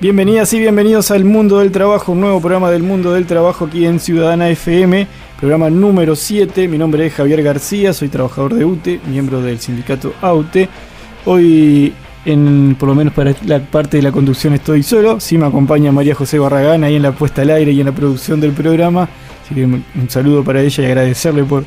Bienvenidas y bienvenidos al Mundo del Trabajo, un nuevo programa del Mundo del Trabajo aquí en Ciudadana FM, programa número 7. Mi nombre es Javier García, soy trabajador de UTE, miembro del sindicato AUTE. Hoy, en, por lo menos para la parte de la conducción, estoy solo. Sí me acompaña María José Barragán ahí en la puesta al aire y en la producción del programa. Así que un saludo para ella y agradecerle por,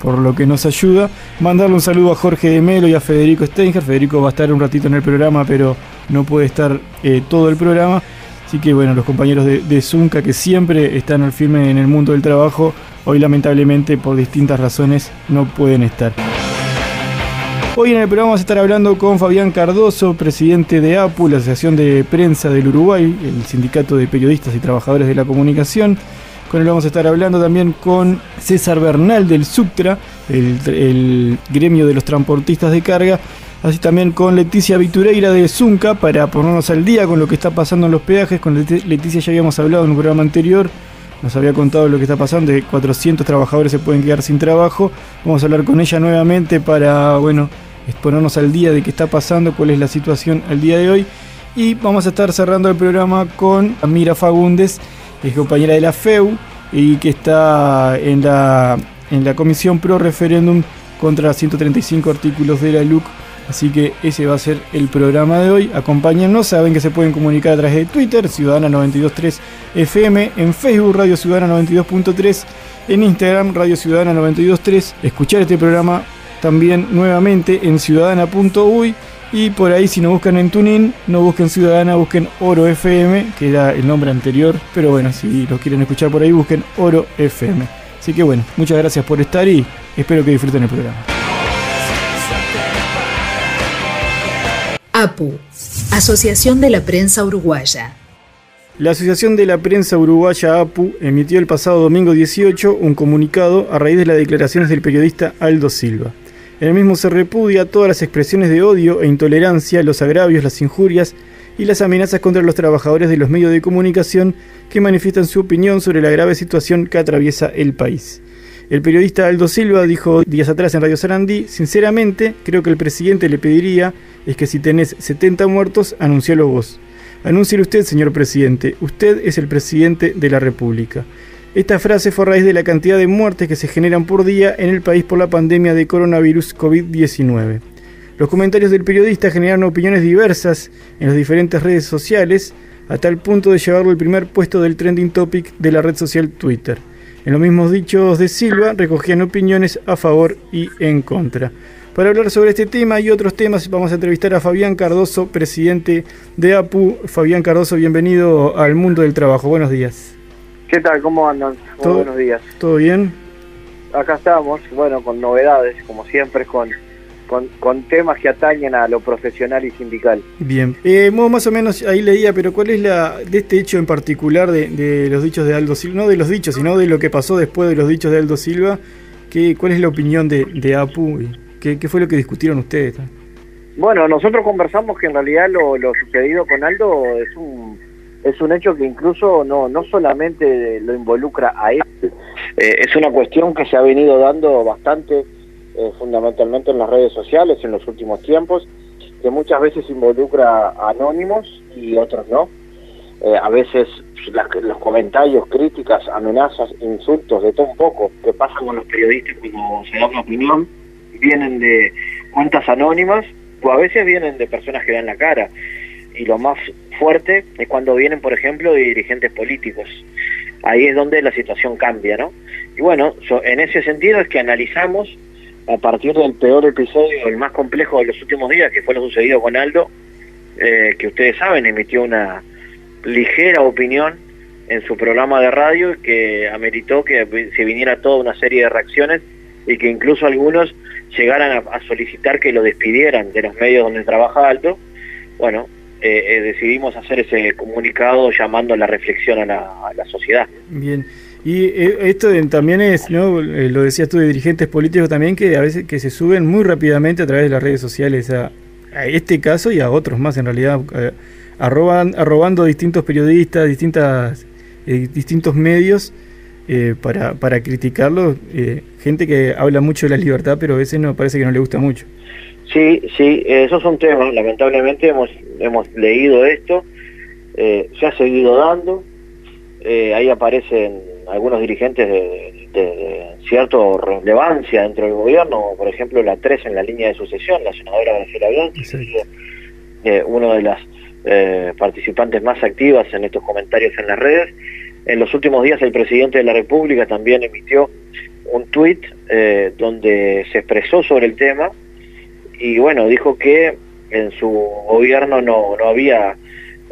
por lo que nos ayuda. Mandarle un saludo a Jorge de Melo y a Federico Steinger. Federico va a estar un ratito en el programa, pero no puede estar eh, todo el programa. Así que bueno, los compañeros de, de Zunca que siempre están al firme en el mundo del trabajo, hoy lamentablemente por distintas razones no pueden estar. Hoy en el programa vamos a estar hablando con Fabián Cardoso, presidente de APU, la Asociación de Prensa del Uruguay, el Sindicato de Periodistas y Trabajadores de la Comunicación. Con él vamos a estar hablando también con César Bernal del Subtra, el, gremio de los transportistas de carga, así también con Leticia Vitureira de Zunca para ponernos al día con lo que está pasando en los peajes. Con Leti- Leticia ya habíamos hablado en un programa anterior, nos había contado lo que está pasando, de 400 trabajadores se pueden quedar sin trabajo. Vamos a hablar con ella nuevamente para, bueno, ponernos al día de qué está pasando, cuál es la situación al día de hoy. Y vamos a estar cerrando el programa con Amira Fagundes, es compañera de la FEU y que está en la, en la comisión pro referéndum contra 135 artículos de la LUC. Así que ese va a ser el programa de hoy. Acompáñennos, saben que se pueden comunicar a través de Twitter, Ciudadana923 FM, en Facebook, Radio Ciudadana 92.3, en Instagram, Radio Ciudadana 92.3. Escuchar este programa también nuevamente en ciudadana.uy y por ahí si no buscan en Tunin, no busquen Ciudadana, busquen Oro FM, que era el nombre anterior, pero bueno, si lo quieren escuchar por ahí, busquen Oro FM. Así que bueno, muchas gracias por estar y espero que disfruten el programa. APU, Asociación de la Prensa Uruguaya. La Asociación de la Prensa Uruguaya APU emitió el pasado domingo 18 un comunicado a raíz de las declaraciones del periodista Aldo Silva. En el mismo se repudia todas las expresiones de odio e intolerancia, los agravios, las injurias y las amenazas contra los trabajadores de los medios de comunicación que manifiestan su opinión sobre la grave situación que atraviesa el país. El periodista Aldo Silva dijo días atrás en Radio Sarandí, sinceramente creo que el presidente le pediría es que si tenés 70 muertos, anuncialo vos. Anúncielo usted, señor presidente. Usted es el presidente de la República. Esta frase fue a raíz de la cantidad de muertes que se generan por día en el país por la pandemia de coronavirus COVID-19. Los comentarios del periodista generaron opiniones diversas en las diferentes redes sociales, a tal punto de llevarlo al primer puesto del trending topic de la red social Twitter. En los mismos dichos de Silva recogían opiniones a favor y en contra. Para hablar sobre este tema y otros temas vamos a entrevistar a Fabián Cardoso, presidente de APU. Fabián Cardoso, bienvenido al mundo del trabajo. Buenos días. ¿Qué tal? ¿Cómo andan? Muy Todo- buenos días. ¿Todo bien? Acá estamos, bueno, con novedades, como siempre, con, con, con temas que atañen a lo profesional y sindical. Bien. Eh, más o menos ahí leía, pero ¿cuál es la de este hecho en particular de, de los dichos de Aldo Silva? No de los dichos, sino de lo que pasó después de los dichos de Aldo Silva. ¿Qué, ¿Cuál es la opinión de, de APU? ¿Qué, ¿Qué fue lo que discutieron ustedes? Bueno, nosotros conversamos que en realidad lo, lo sucedido con Aldo es un es un hecho que incluso no no solamente lo involucra a él, eh, es una cuestión que se ha venido dando bastante eh, fundamentalmente en las redes sociales en los últimos tiempos, que muchas veces involucra a anónimos y otros no. Eh, a veces las- los comentarios, críticas, amenazas, insultos, de todo un poco, que pasan con los periodistas cuando se da una opinión, vienen de cuentas anónimas o a veces vienen de personas que dan la cara. Y lo más fuerte es cuando vienen, por ejemplo, dirigentes políticos. Ahí es donde la situación cambia, ¿no? Y bueno, en ese sentido es que analizamos a partir del peor episodio, el más complejo de los últimos días, que fue lo sucedido con Aldo, eh, que ustedes saben, emitió una ligera opinión en su programa de radio que ameritó que se viniera toda una serie de reacciones y que incluso algunos llegaran a, solicitar que lo despidieran de los medios donde trabaja Aldo. Bueno, eh, eh, decidimos hacer ese comunicado llamando la reflexión a la, sociedad. Bien. Y eh, esto también es, ¿no? lo decías tú de dirigentes políticos también, que a veces que se suben muy rápidamente a través de las redes sociales a, este caso y a otros más en realidad, arroban, arrobando distintos periodistas, distintas, distintos medios para, para criticarlo, gente que habla mucho de la libertad, pero a veces no parece que no le gusta mucho. Sí, sí, esos son temas, lamentablemente hemos, hemos leído esto, eh, se ha seguido dando, eh, ahí aparecen algunos dirigentes de, de, cierta relevancia dentro del gobierno, por ejemplo la 3 en la línea de sucesión, la senadora Graciela Bianchi, eh, uno de las eh, participantes más activas en estos comentarios en las redes. En los últimos días el presidente de la República también emitió un tuit donde se expresó sobre el tema, y bueno, dijo que en su gobierno no, no había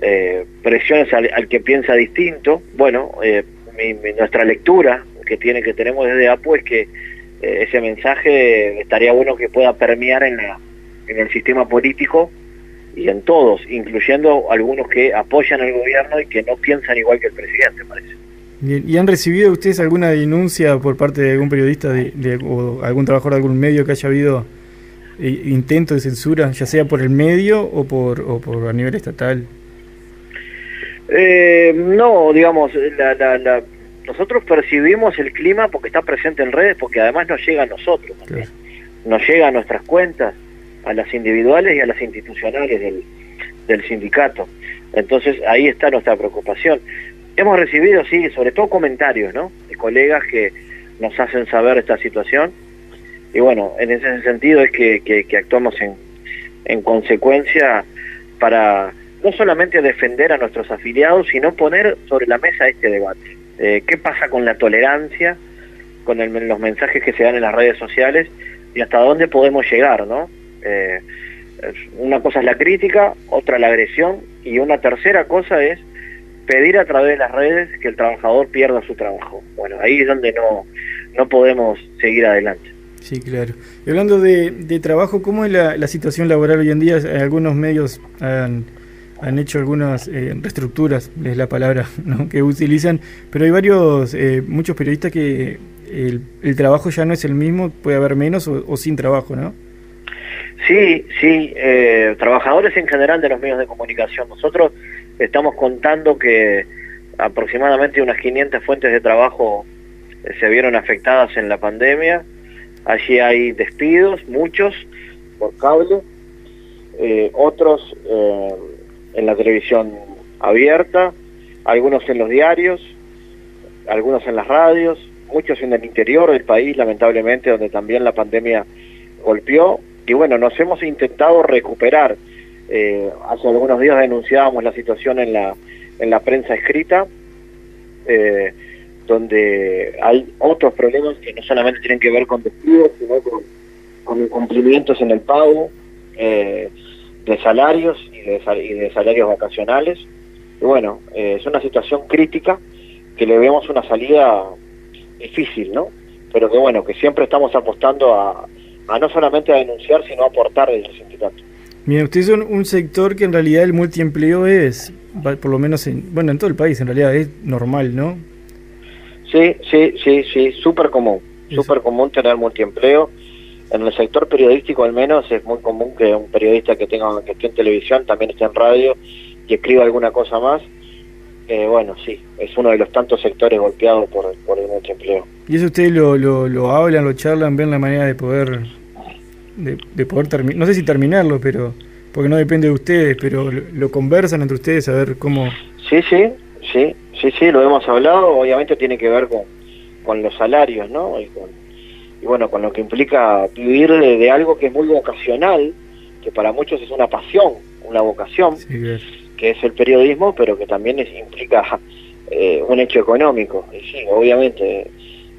eh, presiones al, que piensa distinto. Bueno, eh, nuestra lectura que tiene que tenemos desde APU es que eh, ese mensaje estaría bueno que pueda permear en, la, en el sistema político y en todos, incluyendo algunos que apoyan al gobierno y que no piensan igual que el presidente, parece. ¿Y han recibido ustedes alguna denuncia por parte de algún periodista de, o algún trabajador de algún medio que haya habido intento de censura, ya sea por el medio o por, o por a nivel estatal? Eh, no, digamos, la, nosotros percibimos el clima porque está presente en redes, porque además nos llega a nosotros, nos llega a nuestras cuentas, a las individuales y a las institucionales del, del sindicato. Entonces ahí está nuestra preocupación. Hemos recibido, sí, sobre todo comentarios, ¿no? De colegas que nos hacen saber esta situación y bueno, en ese sentido es que, actuamos en, en consecuencia para no solamente defender a nuestros afiliados, sino poner sobre la mesa este debate. Eh, ¿Qué pasa con la tolerancia, con los mensajes que se dan en las redes sociales y hasta dónde podemos llegar, ¿no? Eh, una cosa es la crítica, otra la agresión y una tercera cosa es pedir a través de las redes que el trabajador pierda su trabajo. Bueno, ahí es donde no, no podemos seguir adelante. Sí, claro. Y hablando de, trabajo, ¿cómo es la, situación laboral hoy en día? Algunos medios han, hecho algunas eh, reestructuras, es la palabra que utilizan, pero hay varios, eh, muchos periodistas que el, trabajo ya no es el mismo, puede haber menos o, sin trabajo, ¿no? Sí, sí, eh, trabajadores en general de los medios de comunicación. Nosotros estamos contando que aproximadamente unas 500 fuentes de trabajo se vieron afectadas en la pandemia Allí hay despidos, muchos por cable, eh, otros eh, en la televisión abierta, algunos en los diarios, algunos en las radios, muchos en el interior del país, lamentablemente, donde también la pandemia golpeó. Y bueno, nos hemos intentado recuperar. Eh, hace algunos días denunciábamos la situación en la, en la prensa escrita. Eh, donde hay otros problemas que no solamente tienen que ver con despidos, sino con, con incumplimientos en el pago eh, de salarios y de, salarios vacacionales. Y bueno, eh, es una situación crítica que le vemos una salida difícil, ¿no? Pero que bueno, que siempre estamos apostando a, a no solamente a denunciar, sino a aportar desde el sindicato. Mira, ustedes son un sector que en realidad el multiempleo es, por lo menos en, bueno, en todo el país en realidad es normal, ¿no? Sí, sí, sí, sí, súper común, súper común tener multiempleo. En el sector periodístico al menos es muy común que un periodista que tenga que esté en televisión también esté en radio y escriba alguna cosa más. Eh, bueno, sí, es uno de los tantos sectores golpeados por, por el multiempleo. ¿Y eso ustedes lo, lo, lo hablan, lo charlan, ven la manera de poder, de, de poder terminar, no sé si terminarlo, pero porque no depende de ustedes, pero lo, lo conversan entre ustedes a ver cómo... Sí, sí, sí, Sí, sí, lo hemos hablado, obviamente tiene que ver con, con los salarios, ¿no? Y, con, y bueno, con lo que implica vivir de, algo que es muy vocacional, que para muchos es una pasión, una vocación, que es el periodismo, pero que también es, implica eh, un hecho económico. Y sí, obviamente,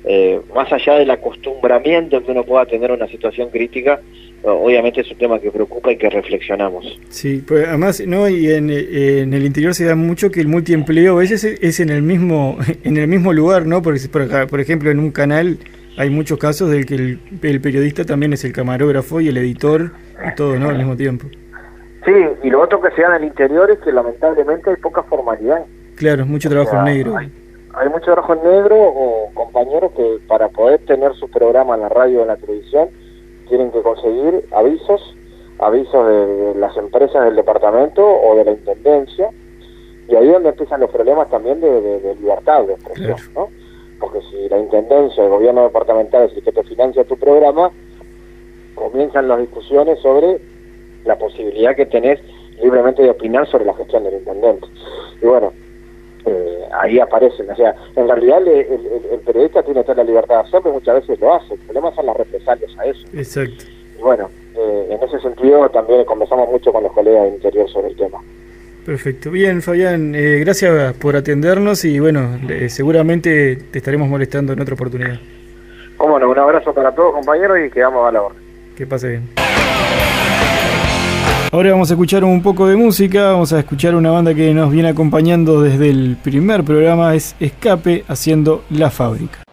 eh, más allá del acostumbramiento que uno pueda tener una situación crítica, obviamente es un tema que preocupa y que reflexionamos. Sí, pues además, no y en, en, el interior se da mucho que el multiempleo a veces es en el mismo en el mismo lugar, ¿no? Porque por, por ejemplo en un canal hay muchos casos del que el, el, periodista también es el camarógrafo y el editor y todo, ¿no? Al mismo tiempo. Sí, y lo otro que se da en el interior es que lamentablemente hay poca formalidad. Claro, mucho trabajo en negro. Hay, mucho trabajo en negro o compañeros que para poder tener su programa en la radio o en la televisión tienen que conseguir avisos, avisos de, las empresas del departamento o de la intendencia, y ahí es donde empiezan los problemas también de, libertad de expresión, ¿no? Porque si la intendencia, el gobierno departamental es el que te financia tu programa, comienzan las discusiones sobre la posibilidad que tenés libremente de opinar sobre la gestión del intendente. Y bueno, ahí aparecen. O sea, en realidad el, periodista tiene toda la libertad de hacerlo y muchas veces lo hace. El problema son las represalias a eso. Exacto. Y bueno, eh, en ese sentido también conversamos mucho con los colegas del interior sobre el tema. Perfecto. Bien, Fabián, eh, gracias por atendernos y bueno, seguramente te estaremos molestando en otra oportunidad. Cómo no, un abrazo para todos compañeros y quedamos a la orden. Que pase bien. Ahora vamos a escuchar un poco de música, vamos a escuchar una banda que nos viene acompañando desde el primer programa, es Escape haciendo La Fábrica.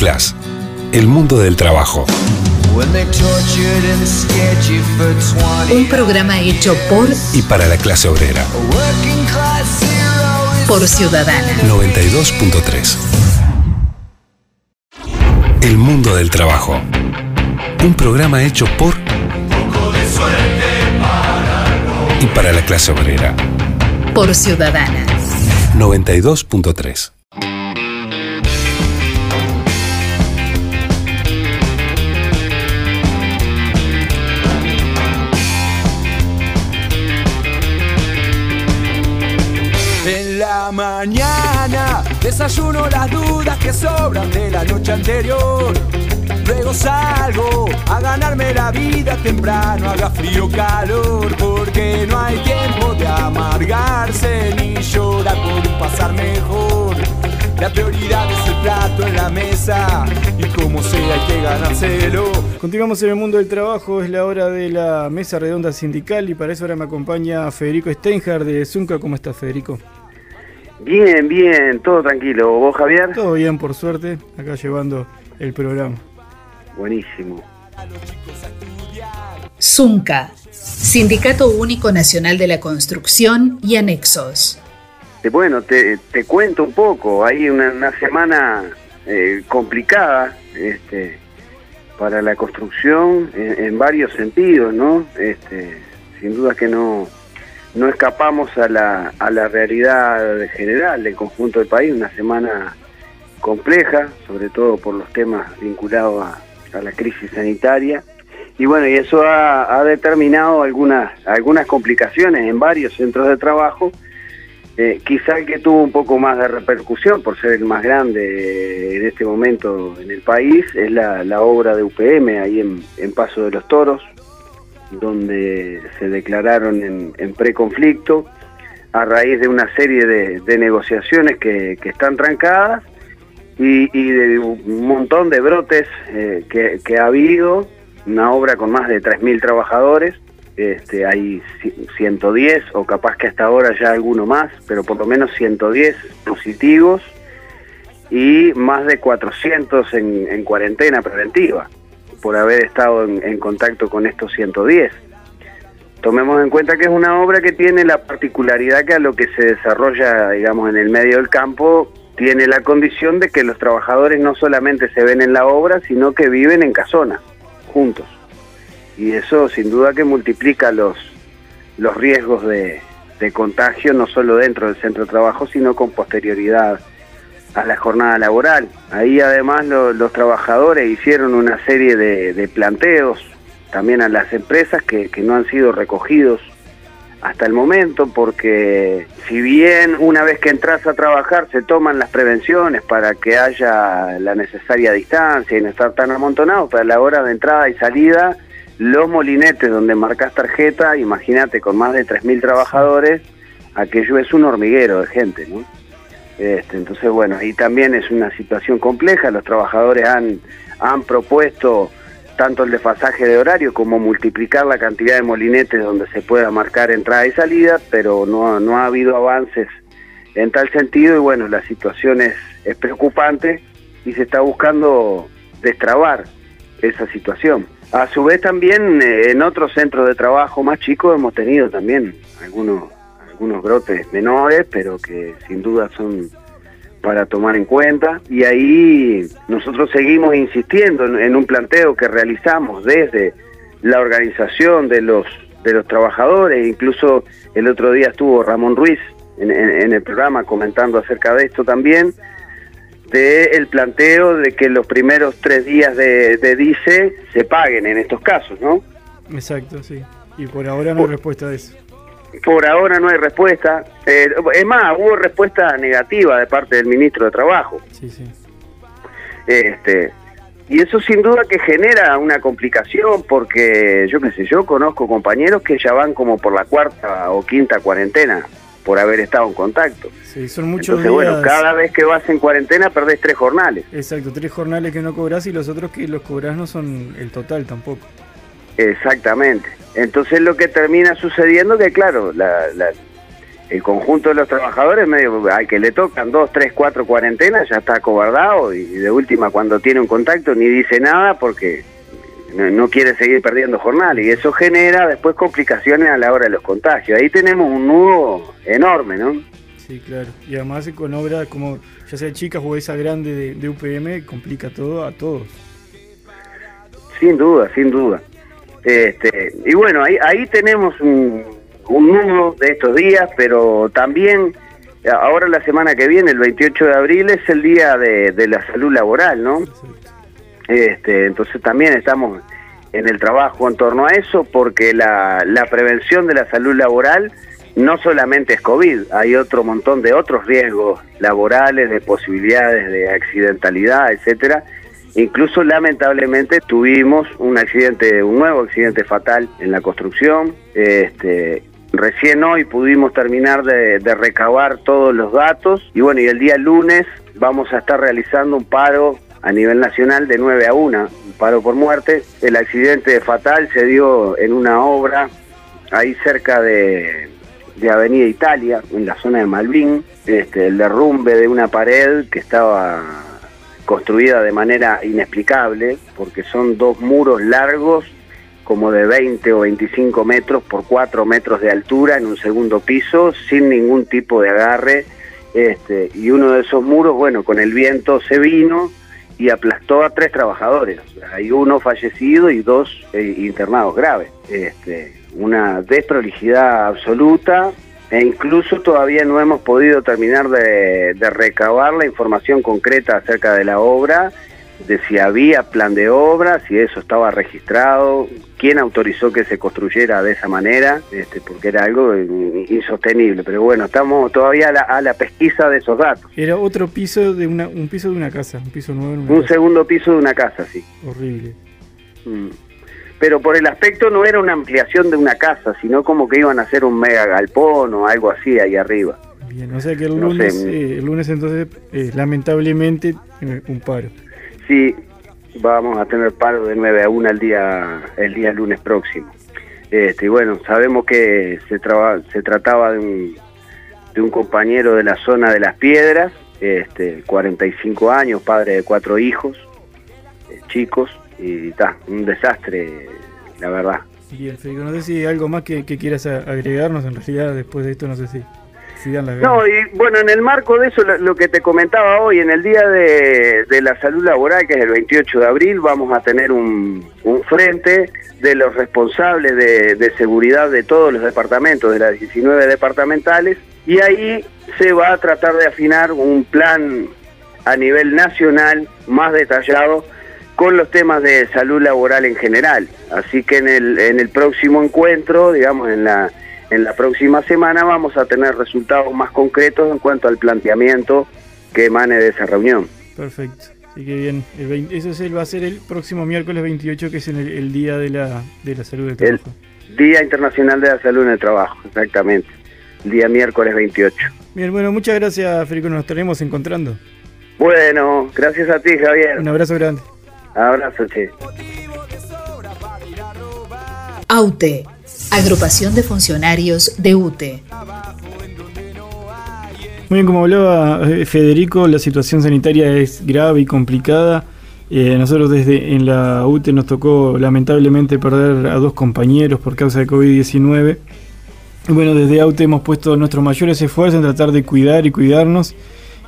Working Class, el mundo del trabajo. Un programa hecho por Y para la clase obrera. por Ciudadana. 92.3. El mundo del trabajo. Un programa hecho por y para la clase obrera. Por Ciudadana. 92.3. mañana desayuno las dudas que sobran de la noche anterior. Luego salgo a ganarme la vida temprano, haga frío o calor, porque no hay tiempo de amargarse ni llorar por pasar mejor. La prioridad es el plato en la mesa y como sea hay que ganárselo. Continuamos en el mundo del trabajo, es la hora de la mesa redonda sindical y para eso ahora me acompaña Federico Steinhardt de Zunca. ¿Cómo estás, Federico? Bien, bien, todo tranquilo. ¿Vos, Javier? Todo bien, por suerte, acá llevando el programa. Buenísimo. Zunca. Sindicato Único Nacional de la Construcción y Anexos. Eh, Bueno, te, te cuento un poco. Hay una, una semana eh, complicada este, para la construcción en, en varios sentidos, ¿no? Este, sin duda que no, no escapamos a la, a la realidad general del conjunto del país. Una semana compleja, sobre todo por los temas vinculados a, a la crisis sanitaria. Y bueno, y eso ha, ha determinado algunas, algunas complicaciones en varios centros de trabajo. Eh, quizá el que tuvo un poco más de repercusión por ser el más grande en este momento en el país es la, la obra de UPM ahí en, en Paso de los Toros, donde se declararon en, en preconflicto a raíz de una serie de, negociaciones que, están trancadas y, de un montón de brotes eh, que, ha habido, una obra con más de 3.000 trabajadores, este, hay ci- 110 o capaz que hasta ahora ya alguno más, pero por lo menos 110 positivos y más de 400 en, en cuarentena preventiva por haber estado en, contacto con estos 110. Tomemos en cuenta que es una obra que tiene la particularidad que a lo que se desarrolla, digamos, en el medio del campo, tiene la condición de que los trabajadores no solamente se ven en la obra, sino que viven en casonas, juntos. Y eso sin duda que multiplica los, los riesgos de contagio, no solo dentro del centro de trabajo, sino con posterioridad a la jornada laboral. Ahí además lo- los trabajadores hicieron una serie de, de planteos también a las empresas que, que no han sido recogidos hasta el momento porque si bien una vez que entras a trabajar se toman las prevenciones para que haya la necesaria distancia y no estar tan amontonados, pero a la hora de entrada y salida los molinetes donde marcas tarjeta, imagínate con más de 3.000 trabajadores, aquello es un hormiguero de gente, ¿no? Este, entonces, bueno, y también es una situación compleja. Los trabajadores han, han propuesto tanto el desfasaje de horario como multiplicar la cantidad de molinetes donde se pueda marcar entrada y salida, pero no, no ha habido avances en tal sentido y bueno, la situación es, es preocupante y se está buscando destrabar esa situación. A su vez también eh, en otros centros de trabajo más chicos hemos tenido también algunos algunos brotes menores, pero que sin duda son para tomar en cuenta. Y ahí nosotros seguimos insistiendo en, en un planteo que realizamos desde la organización de los de los trabajadores, incluso el otro día estuvo Ramón Ruiz en, en- en el programa comentando acerca de esto también, de el planteo de que los primeros tres días de, de DICE se paguen en estos casos, ¿no? Exacto, sí. Y por ahora no hay respuesta eso. Por ahora no hay respuesta. Eh, es más, hubo respuesta negativa de parte del ministro de Trabajo. Sí, sí. Este, y eso sin duda que genera una complicación porque yo qué sé, yo conozco compañeros que ya van como por la cuarta o quinta cuarentena por haber estado en contacto. Sí, son muchos Entonces, bueno, cada vez que vas en cuarentena perdés tres jornales. Exacto, tres jornales que no cobras y los otros que los cobras no son el total tampoco. Exactamente. Entonces lo que termina sucediendo que claro, la, la- el conjunto de los trabajadores medio al que le tocan dos, tres, cuatro cuarentenas ya está acobardado y de última cuando tiene un contacto ni dice nada porque no, no quiere seguir perdiendo jornales y eso genera después complicaciones a la hora de los contagios. Ahí tenemos un nudo enorme, ¿no? Sí, claro. Y además con obras como ya sea chicas o esa grande de, de UPM complica todo a todos. Sin duda, sin duda. Este, y bueno, ahí, ahí tenemos un, un nudo de estos días, pero también ahora la semana que viene, el 28 de abril, es el día de, de la salud laboral, ¿no? Este, entonces también estamos en el trabajo en torno a eso, porque la, la prevención de la salud laboral no solamente es COVID, hay otro montón de otros riesgos laborales, de posibilidades de accidentalidad, etcétera. Incluso lamentablemente tuvimos un accidente, un nuevo accidente fatal en la construcción. Este, recién hoy pudimos terminar de, recabar todos los datos y bueno, y el día lunes vamos a estar realizando un paro a nivel nacional de 9 a 1, un paro por muerte. El accidente fatal se dio en una obra ahí cerca de, de Avenida Italia, en la zona de Malvin, este, el derrumbe de una pared que estaba construida de manera inexplicable, porque son dos muros largos, como de 20 o 25 metros por 4 metros de altura en un segundo piso, sin ningún tipo de agarre. Este, y uno de esos muros, bueno, con el viento se vino y aplastó a tres trabajadores. Hay uno fallecido y dos eh, internados graves. Este, una desprolijidad absoluta e incluso todavía no hemos podido terminar de, de recabar la información concreta acerca de la obra, de si había plan de obra, si eso estaba registrado, quién autorizó que se construyera de esa manera, este, porque era algo in- insostenible. Pero bueno, estamos todavía a la, a la pesquisa de esos datos. Era otro piso de una, un piso de una casa, un piso nuevo en una Un casa. segundo piso de una casa, sí. Horrible. Mm. Pero por el aspecto no era una ampliación de una casa, sino como que iban a hacer un mega galpón o algo así ahí arriba. Bien, o sea que el No lunes, sé. eh, el lunes entonces, eh, lamentablemente, eh, un paro. Sí, vamos a tener paro de 9 a 1 el día, el día lunes próximo. Este, y bueno, sabemos que se, traba- se trataba de un, de un compañero de la zona de las piedras, este, 45 años, padre de cuatro hijos, eh, chicos, y está, un desastre, la verdad. Bien, Federico, no sé si hay algo más que, que quieras agregarnos, en realidad después de esto no sé si, si dan las ganas. No, y bueno, en el marco de eso, lo, lo que te comentaba hoy, en el Día de, de la Salud Laboral, que es el 28 de abril, vamos a tener un, un frente de los responsables de, de seguridad de todos los departamentos, de las 19 departamentales, y ahí se va a tratar de afinar un plan a nivel nacional más detallado con los temas de salud laboral en general. Así que en el, en el próximo encuentro, digamos, en la, en la próxima semana, vamos a tener resultados más concretos en cuanto al planteamiento que emane de esa reunión. Perfecto. Así que bien, el 20 eso es el- va a ser el próximo miércoles 28, que es el, el día de la, de la salud del El trabajo. Día Internacional de la Salud en el Trabajo, exactamente. El día miércoles 28. Bien, bueno, muchas gracias, Federico, nos estaremos encontrando. Bueno, gracias a ti, Javier. Un abrazo grande. Abrazo, che. AUTE, Agrupación de Funcionarios de UTE. Muy bien, como hablaba eh, Federico, la situación sanitaria es grave y complicada. Eh, nosotros desde en la UTE nos tocó lamentablemente perder a dos compañeros por causa de COVID-19. Y Bueno, desde AUTE hemos puesto nuestros mayores esfuerzos en tratar de cuidar y cuidarnos.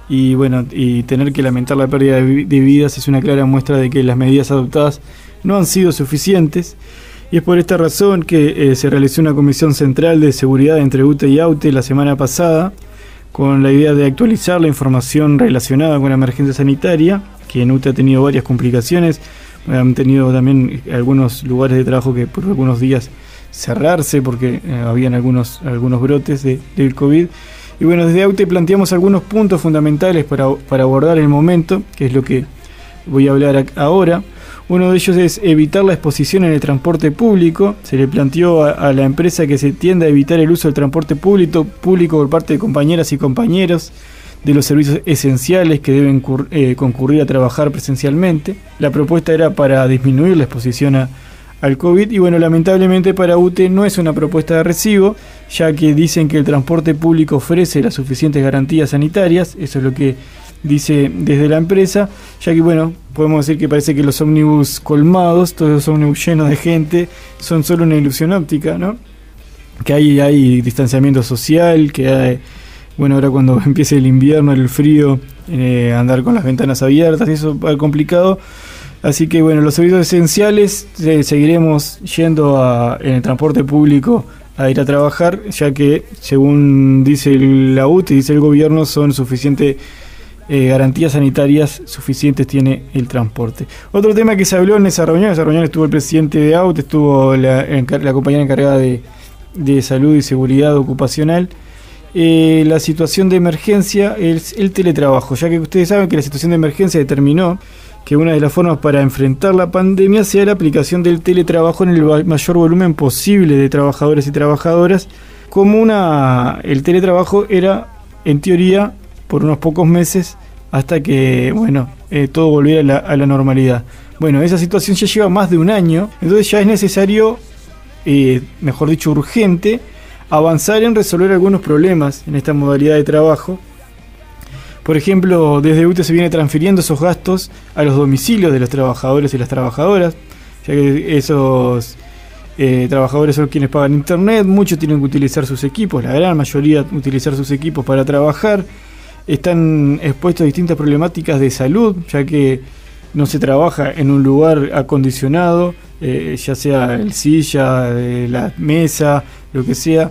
Y bueno, y tener que lamentar la pérdida de, de vidas es una clara muestra de que las medidas adoptadas no han sido suficientes. Y es por esta razón que eh, se realizó una comisión central de seguridad entre UTE y AUTE la semana pasada con la idea de actualizar la información relacionada con la emergencia sanitaria, que en UTE ha tenido varias complicaciones han tenido también algunos lugares de trabajo que por algunos días cerrarse porque eh, habían algunos, algunos brotes de, del COVID. Y bueno, desde AUTE planteamos algunos puntos fundamentales para, para abordar el momento, que es lo que voy a hablar ahora. Uno de ellos es evitar la exposición en el transporte público. Se le planteó a, la empresa que se tienda a evitar el uso del transporte público, público por parte de compañeras y compañeros de los servicios esenciales que deben eh, concurrir a trabajar presencialmente. La propuesta era para disminuir la exposición a, al COVID y bueno, lamentablemente para UTE no es una propuesta de recibo, ya que dicen que el transporte público ofrece las suficientes garantías sanitarias, eso es lo que dice desde la empresa, ya que bueno, podemos decir que parece que los ómnibus colmados, todos los ómnibus llenos de gente, son solo una ilusión óptica, ¿no? Que hay, distanciamiento social, que hay, bueno, ahora cuando empiece el invierno, el frío, eh, andar con las ventanas abiertas, eso va complicado. Así que bueno, los servicios esenciales eh, seguiremos yendo en el transporte público a ir a trabajar, ya que según dice la UTE, dice el gobierno, son suficientes eh, garantías sanitarias suficientes tiene el transporte. Otro tema que se habló en esa reunión, en esa reunión estuvo el presidente de AUT, estuvo la, la compañera encargada de, salud y seguridad ocupacional. Eh, la situación de emergencia es el teletrabajo, ya que ustedes saben que la situación de emergencia determinó que una de las formas para enfrentar la pandemia sea la aplicación del teletrabajo en el mayor volumen posible de trabajadores y trabajadoras, como una el teletrabajo era en teoría por unos pocos meses hasta que, bueno, eh, todo volviera a la, normalidad. Bueno, esa situación ya lleva más de un año, entonces ya es necesario, eh, mejor dicho, urgente, avanzar en resolver algunos problemas en esta modalidad de trabajo. Por ejemplo, desde UTE se viene transfiriendo esos gastos a los domicilios de los trabajadores y las trabajadoras, ya que esos eh, trabajadores son quienes pagan internet, muchos tienen que utilizar sus equipos, la gran mayoría utilizar sus equipos para trabajar están expuestos a distintas problemáticas de salud, ya que no se trabaja en un lugar acondicionado, eh, ya sea el silla, la mesa, lo que sea.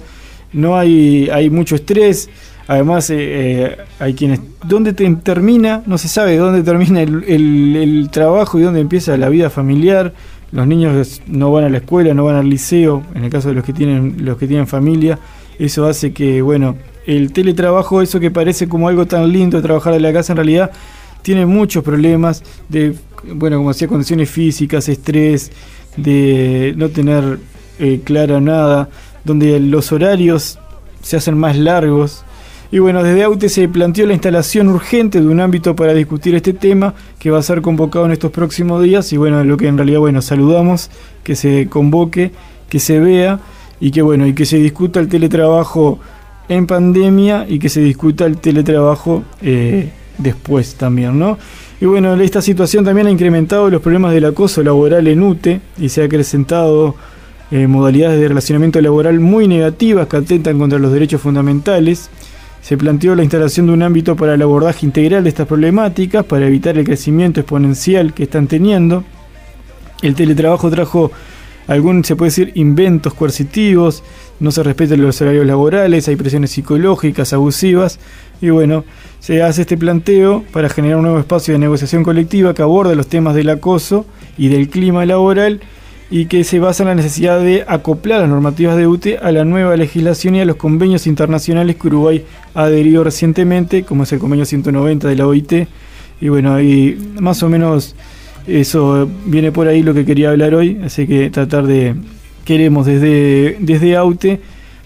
No hay, hay mucho estrés. Además, eh, eh, hay quienes. ¿Dónde termina? No se sabe dónde termina el, el, trabajo y dónde empieza la vida familiar. Los niños no van a la escuela, no van al liceo, en el caso de los que tienen, los que tienen familia. Eso hace que, bueno, el teletrabajo, eso que parece como algo tan lindo trabajar de la casa, en realidad tiene muchos problemas de, bueno, como decía, condiciones físicas, estrés, de no tener eh, clara nada, donde los horarios se hacen más largos. Y bueno, desde AUTE se planteó la instalación urgente de un ámbito para discutir este tema que va a ser convocado en estos próximos días y bueno, lo que en realidad, bueno, saludamos que se convoque, que se vea y que bueno, y que se discuta el teletrabajo en pandemia y que se discuta el teletrabajo eh, después también, ¿no? Y bueno, esta situación también ha incrementado los problemas del acoso laboral en UTE y se ha acrecentado eh, modalidades de relacionamiento laboral muy negativas que atentan contra los derechos fundamentales. Se planteó la instalación de un ámbito para el abordaje integral de estas problemáticas para evitar el crecimiento exponencial que están teniendo. El teletrabajo trajo algún, se puede decir, inventos coercitivos, no se respetan los horarios laborales, hay presiones psicológicas, abusivas, y bueno, se hace este planteo para generar un nuevo espacio de negociación colectiva que aborda los temas del acoso y del clima laboral y que se basa en la necesidad de acoplar las normativas de UTE a la nueva legislación y a los convenios internacionales que Uruguay ha adherido recientemente, como es el convenio 190 de la OIT, y bueno, ahí más o menos eso viene por ahí lo que quería hablar hoy, así que tratar de, queremos desde, desde AUTE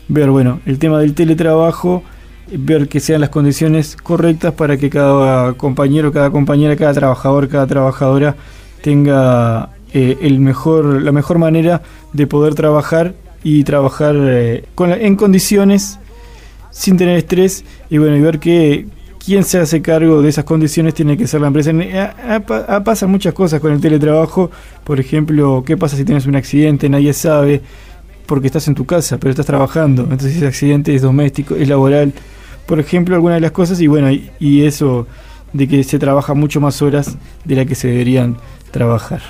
ver, bueno, el tema del teletrabajo, ver que sean las condiciones correctas para que cada compañero, cada compañera, cada trabajador, cada trabajadora tenga eh, el mejor, la mejor manera de poder trabajar y trabajar eh, con en condiciones sin tener estrés y bueno y ver que quien se hace cargo de esas condiciones tiene que ser la empresa. Pasan muchas cosas con el teletrabajo, por ejemplo, qué pasa si tienes un accidente, nadie sabe, porque estás en tu casa, pero estás trabajando, entonces ese accidente es doméstico, es laboral, por ejemplo, algunas de las cosas, y bueno, y, eso de que se trabaja mucho más horas de las que se deberían trabajar.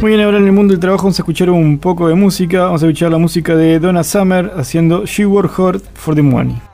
Muy bien, ahora en el mundo del trabajo vamos a escuchar un poco de música. Vamos a escuchar la música de Donna Summer haciendo She Worked Hard for the Money.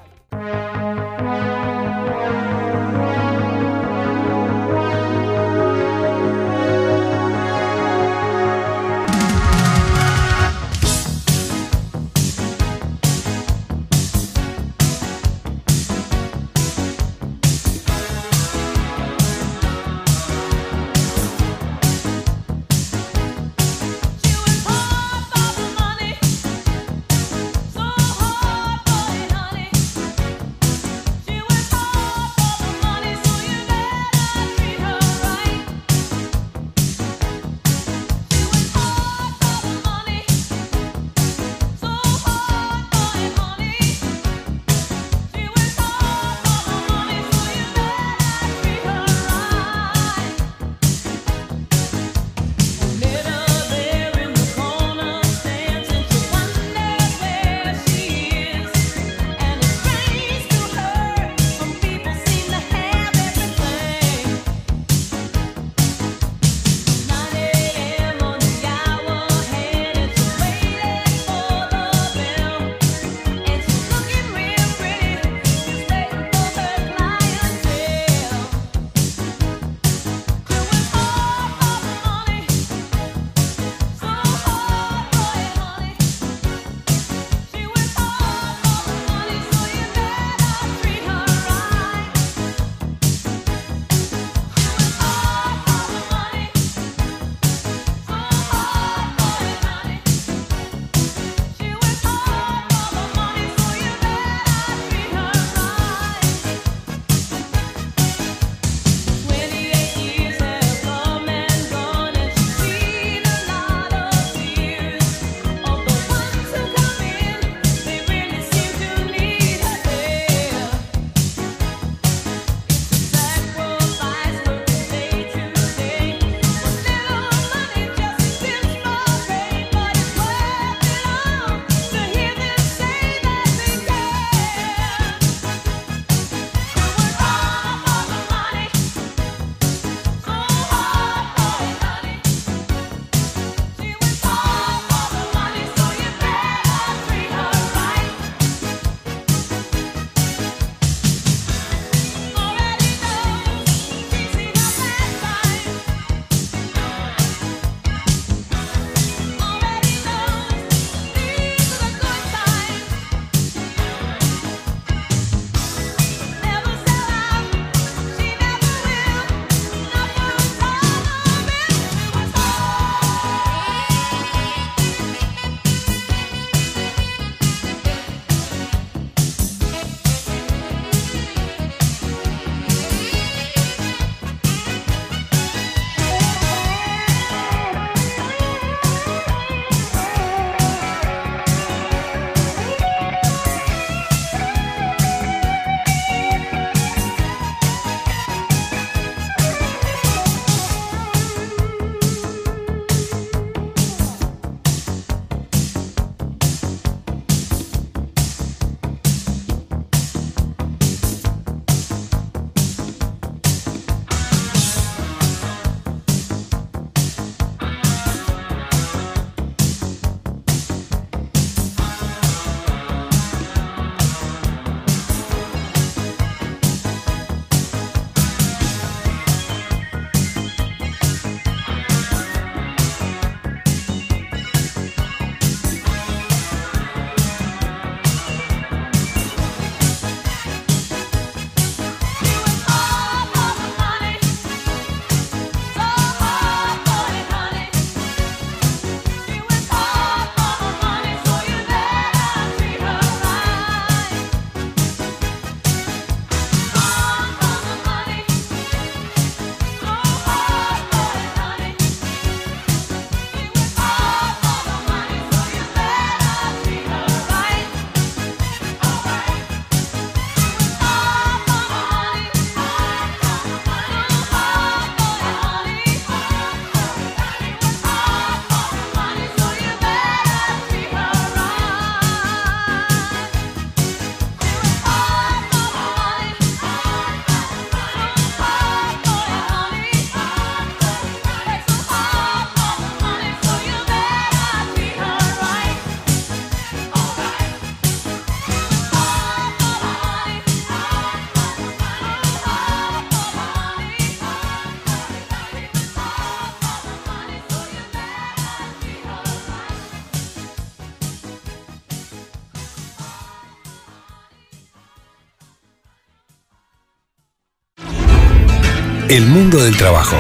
El mundo del trabajo.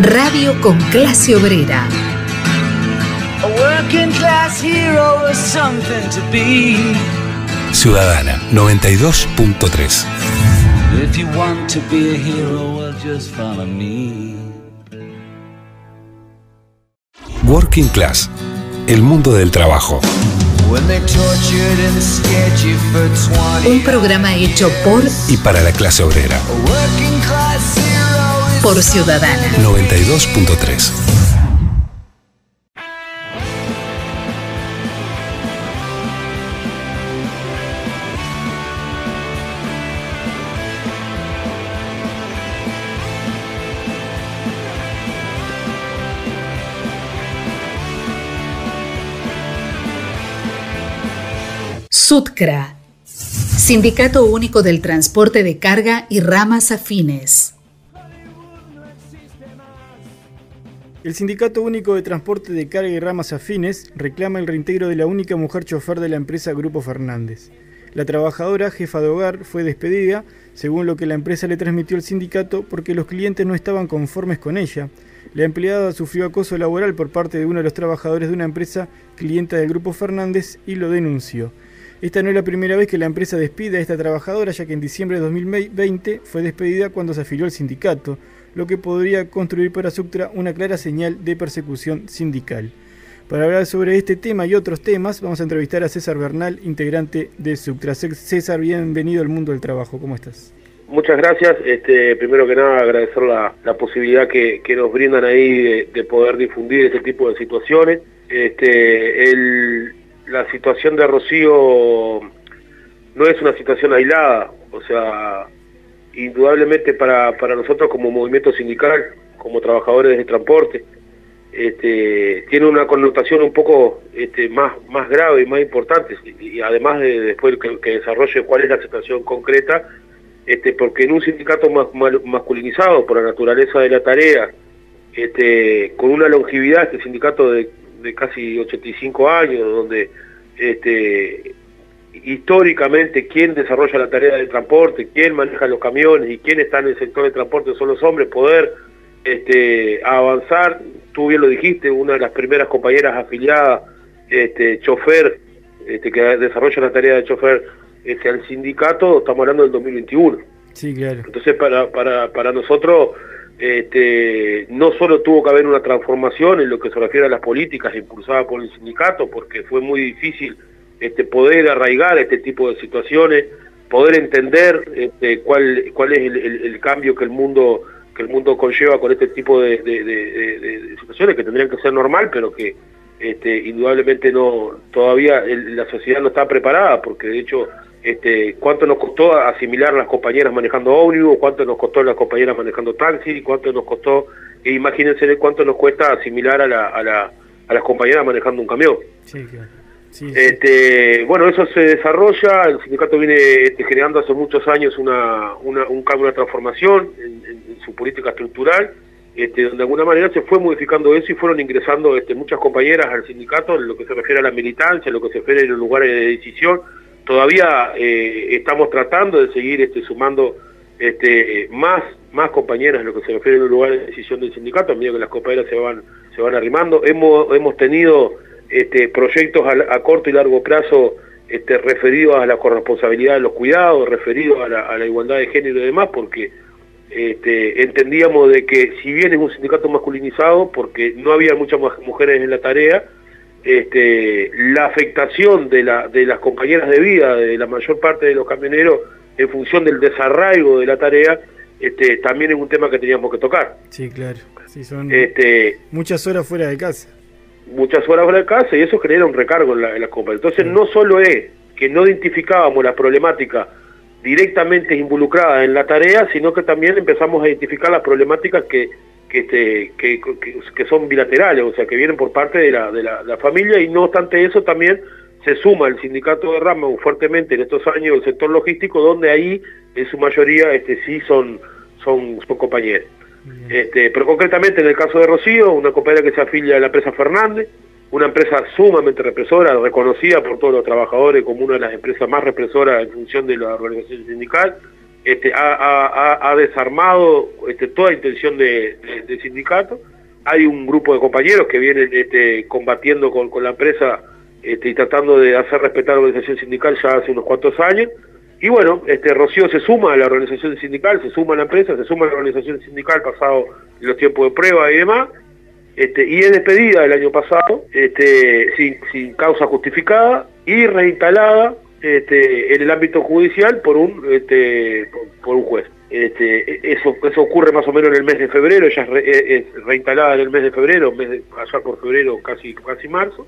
Radio con clase obrera. Ciudadana 92.3. If you want to be a hero, well, just follow me. Working Class. El mundo del trabajo. When they tortured and scared you for 20 Un programa hecho por Y para la clase obrera. Por Ciudadana. 92.3. SUTCRA. Sindicato Único del Transporte de Carga y Ramas Afines. El Sindicato Único de Transporte de Carga y Ramas Afines reclama el reintegro de la única mujer chofer de la empresa Grupo Fernández. La trabajadora, jefa de hogar, fue despedida, según lo que la empresa le transmitió al sindicato, porque los clientes no estaban conformes con ella. La empleada sufrió acoso laboral por parte de uno de los trabajadores de una empresa clienta del Grupo Fernández y lo denunció. Esta no es la primera vez que la empresa despide a esta trabajadora, ya que en diciembre de 2020 fue despedida cuando se afilió al sindicato, lo que podría construir para Suctra una clara señal de persecución sindical. Para hablar sobre este tema y otros temas, vamos a entrevistar a César Bernal, integrante de Suctra. César, bienvenido al mundo del trabajo. ¿Cómo estás? Muchas gracias. Este, primero que nada, agradecer la, posibilidad que, nos brindan ahí de, de poder difundir este tipo de situaciones. Este, la situación de Rocío no es una situación aislada, o sea, indudablemente para, para nosotros como movimiento sindical, como trabajadores de transporte, este, tiene una connotación un poco este, más, más grave y más importante, y, además de después que, que, desarrolle cuál es la situación concreta, este, porque en un sindicato más, masculinizado por la naturaleza de la tarea, este, con una longevidad, este sindicato de, de casi 85 años, donde este, históricamente quién desarrolla la tarea del transporte, quién maneja los camiones y quién está en el sector de transporte son los hombres, poder este, avanzar, tú bien lo dijiste, una de las primeras compañeras afiliadas, este, chofer, este, que desarrolla la tarea de chofer este, al sindicato, estamos hablando del 2021. Sí, claro. Entonces, para, para, para nosotros, este, no solo tuvo que haber una transformación en lo que se refiere a las políticas impulsadas por el sindicato, porque fue muy difícil este, poder arraigar este tipo de situaciones, poder entender este, cuál, cuál es el, el, cambio que el mundo que el mundo conlleva con este tipo de, de situaciones que tendrían que ser normal, pero que este, indudablemente no todavía el, la sociedad no está preparada, porque de hecho este, cuánto nos costó asimilar a las compañeras manejando ómnibus, cuánto nos costó las compañeras manejando taxi, cuánto nos costó, e imagínense cuánto nos cuesta asimilar a, la, a, la, a las compañeras manejando un camión. Sí, claro. Sí, este, sí. Bueno, eso se desarrolla, el sindicato viene este, generando hace muchos años una, una, un cambio, una transformación en, en, en su política estructural, este, donde de alguna manera se fue modificando eso y fueron ingresando este, muchas compañeras al sindicato en lo que se refiere a la militancia, en lo que se refiere a los lugares de decisión, todavía eh, estamos tratando de seguir este, sumando este, más, más compañeras en lo que se refiere a los lugares de decisión del sindicato, a medida que las compañeras se van, se van arrimando. Hemos, hemos tenido este, proyectos a, a, corto y largo plazo este, referidos a la corresponsabilidad de los cuidados, referidos a la, a la igualdad de género y demás, porque este, entendíamos de que si bien es un sindicato masculinizado, porque no había muchas mujeres en la tarea, este, la afectación de, la, de las compañeras de vida de la mayor parte de los camioneros en función del desarraigo de la tarea, este, también es un tema que teníamos que tocar. Sí, claro. Sí, son este, muchas horas fuera de casa. Muchas horas fuera de casa y eso genera un recargo en la, en la compañía. Entonces, sí. no solo es que no identificábamos la problemática directamente involucrada en la tarea, sino que también empezamos a identificar las problemáticas que que, este, que, que, que, son bilaterales, o sea, que vienen por parte de la, de la, la, familia y no obstante eso también se suma el sindicato de Rama fuertemente en estos años el sector logístico, donde ahí en su mayoría este, sí son, son, son compañeros. Este, pero concretamente en el caso de Rocío, una compañera que se afilia a la empresa Fernández, una empresa sumamente represora, reconocida por todos los trabajadores como una de las empresas más represoras en función de la organización sindical, este, ha, desarmado este, toda intención de, sindicato. Hay un grupo de compañeros que vienen este, combatiendo con, la empresa este, y tratando de hacer respetar la organización sindical ya hace unos cuantos años. Y bueno, este Rocío se suma a la organización sindical, se suma a la empresa, se suma a la organización sindical pasado los tiempos de prueba y demás, este, y es despedida el año pasado, este, sin, sin causa justificada y reinstalada este, en el ámbito judicial por un, este, por, un juez. Este, eso, eso ocurre más o menos en el mes de febrero, ella es, reinstalada en el mes de febrero, mes de, allá por febrero, casi, casi marzo.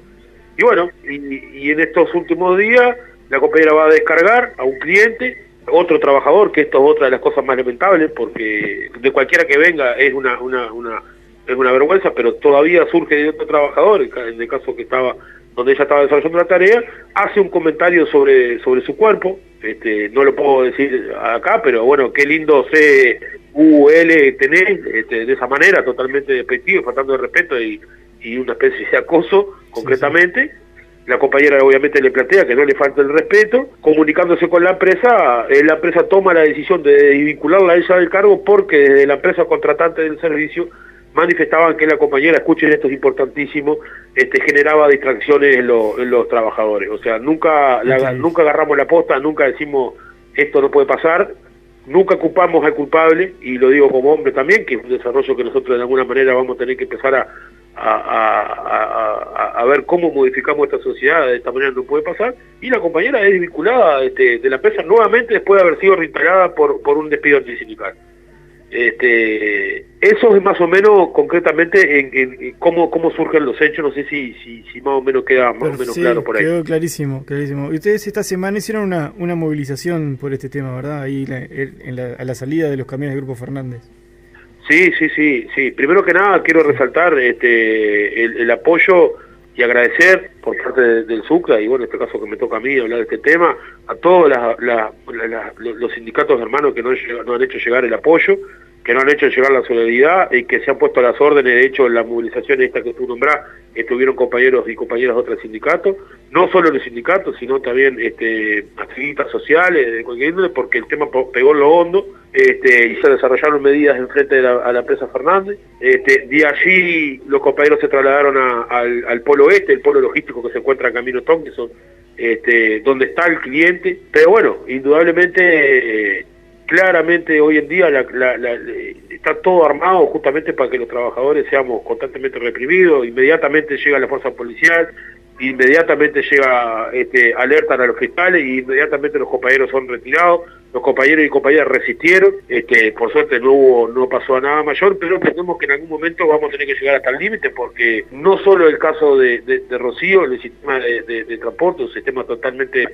Y bueno, y en estos últimos días la compañera va a descargar a un cliente, otro trabajador, que esto es otra de las cosas más lamentables, porque de cualquiera que venga es una, una, una, es una vergüenza, pero todavía surge de otro trabajador, en el caso que estaba donde ella estaba desarrollando la tarea, hace un comentario sobre, sobre su cuerpo, este, no lo puedo decir acá, pero bueno, qué lindo C U L tenés, este, de esa manera, totalmente despectivo, faltando de respeto y, y una especie de acoso, concretamente. La compañera obviamente le plantea que no le falta el respeto, comunicándose con la empresa, eh, la empresa toma la decisión de vincularla a ella del cargo porque desde la empresa contratante del servicio manifestaban que la compañera, escuchen esto es importantísimo, este, generaba distracciones en, los trabajadores. O sea, nunca, nunca agarramos la posta, nunca decimos esto no puede pasar, nunca ocupamos al culpable, y lo digo como hombre también, que es un desarrollo que nosotros de alguna manera vamos a tener que empezar a, a, a, ver cómo modificamos esta sociedad, de esta manera no puede pasar, y la compañera es vinculada este, de la empresa nuevamente después de haber sido reinstalada por, por un despido antisindical. Este, eso es más o menos concretamente en, cómo, cómo surgen los hechos, no sé si, si, si más o menos queda más o menos claro por ahí. Quedó clarísimo, clarísimo. Y ustedes esta semana hicieron una, una movilización por este tema, ¿verdad? Ahí en la, a la salida de los camiones del Grupo Fernández. Sí, sí, sí, sí. Primero que nada quiero resaltar este el, apoyo y agradecer por parte del SUCRA, y bueno, en este caso que me toca a mí hablar de este tema, a todos los sindicatos hermanos que no han hecho llegar el apoyo, que no han hecho llegar la solidaridad y que se han puesto las órdenes, de hecho, en la movilización esta que tú nombrás, estuvieron compañeros y compañeras de otros sindicatos, no solo los sindicatos, sino también este, activistas sociales, de cualquier índole, porque el tema pegó en lo hondo, este, y se desarrollaron medidas en frente de la, a la empresa Fernández. Este, de allí los compañeros se trasladaron al, polo este, el polo logístico que se encuentra en Camino Thompson, este, donde está el cliente, pero bueno, indudablemente claramente hoy en día está todo armado justamente para que los trabajadores seamos constantemente reprimidos, inmediatamente llega la fuerza policial, inmediatamente llega, este, alertan a los fiscales y inmediatamente los compañeros son retirados, los compañeros y compañeras resistieron, este, por suerte no hubo, no pasó a nada mayor, pero entendemos que en algún momento vamos a tener que llegar hasta el límite porque no solo el caso de, de, Rocío, el sistema de, de transporte, un sistema totalmente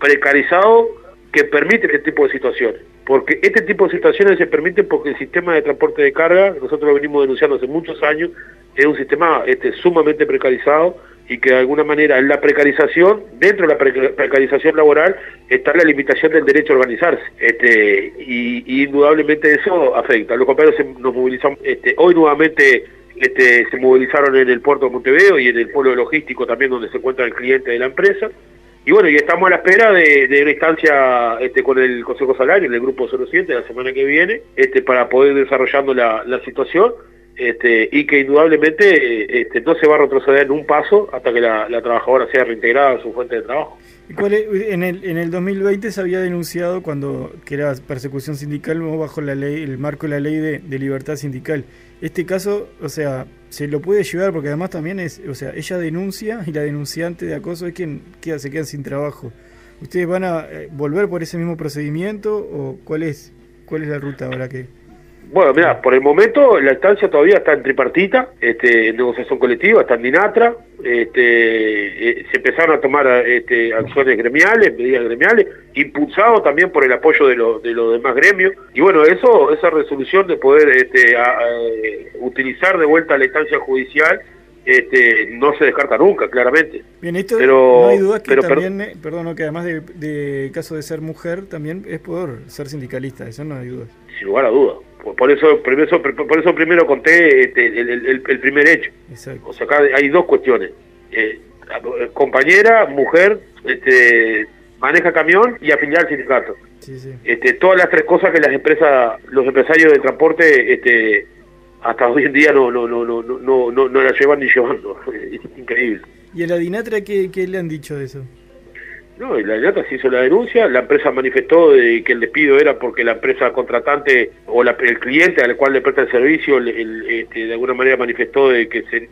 precarizado que permite este tipo de situaciones porque este tipo de situaciones se permiten porque el sistema de transporte de carga, nosotros lo venimos denunciando hace muchos años, es un sistema este, sumamente precarizado y que de alguna manera en la precarización, dentro de la precarización laboral, está la limitación del derecho a organizarse. Este, y, indudablemente eso afecta. Los compañeros nos movilizamos, este, hoy nuevamente este, se movilizaron en el puerto de Montevideo y en el pueblo logístico también donde se encuentra el cliente de la empresa. Y bueno, y estamos a la espera de, una instancia este, con el Consejo Salario, el Grupo 07, la semana que viene, este, para poder ir desarrollando la, situación este, y que indudablemente este, no se va a retroceder en un paso hasta que la, trabajadora sea reintegrada a su fuente de trabajo. en, el, en el 2020 se había denunciado cuando que era persecución sindical bajo la ley, el marco de la ley de libertad sindical. Este caso, o sea, se lo puede llevar porque además también es, o sea, ella denuncia y la denunciante de acoso es quien queda, se queda sin trabajo. ¿Ustedes van a eh, volver por ese mismo procedimiento o cuál es cuál es la ruta ahora que bueno, mira, por el momento la instancia todavía está en tripartita, este, en negociación colectiva, está en DINATRA, este, eh, se empezaron a tomar este, acciones gremiales, medidas gremiales, impulsado también por el apoyo de, de los demás gremios, y bueno, eso, esa resolución de poder este, utilizar de vuelta la instancia judicial, este, no se descarta nunca, claramente. Bien, esto pero, no hay duda que también, eh, perdón, que además de, de, caso de ser mujer, también es poder ser sindicalista, eso no hay duda. Sin lugar a duda. Por eso, por eso, por eso primero conté este, el, primer hecho. O sea, acá hay dos cuestiones. eh, compañera, mujer, este, maneja camión y afiliada al sindicato. Este, todas las tres cosas que las empresas, los empresarios de transporte, este, hasta hoy en día no, no, no, no, no, no, no la llevan ni llevando. Es increíble. ¿Y a la Dinatra qué, qué le han dicho de eso? No, y la Dinatra se hizo la denuncia, la empresa manifestó de que el despido era porque la empresa contratante o la, el cliente al cual le presta el servicio este, de alguna manera manifestó de que se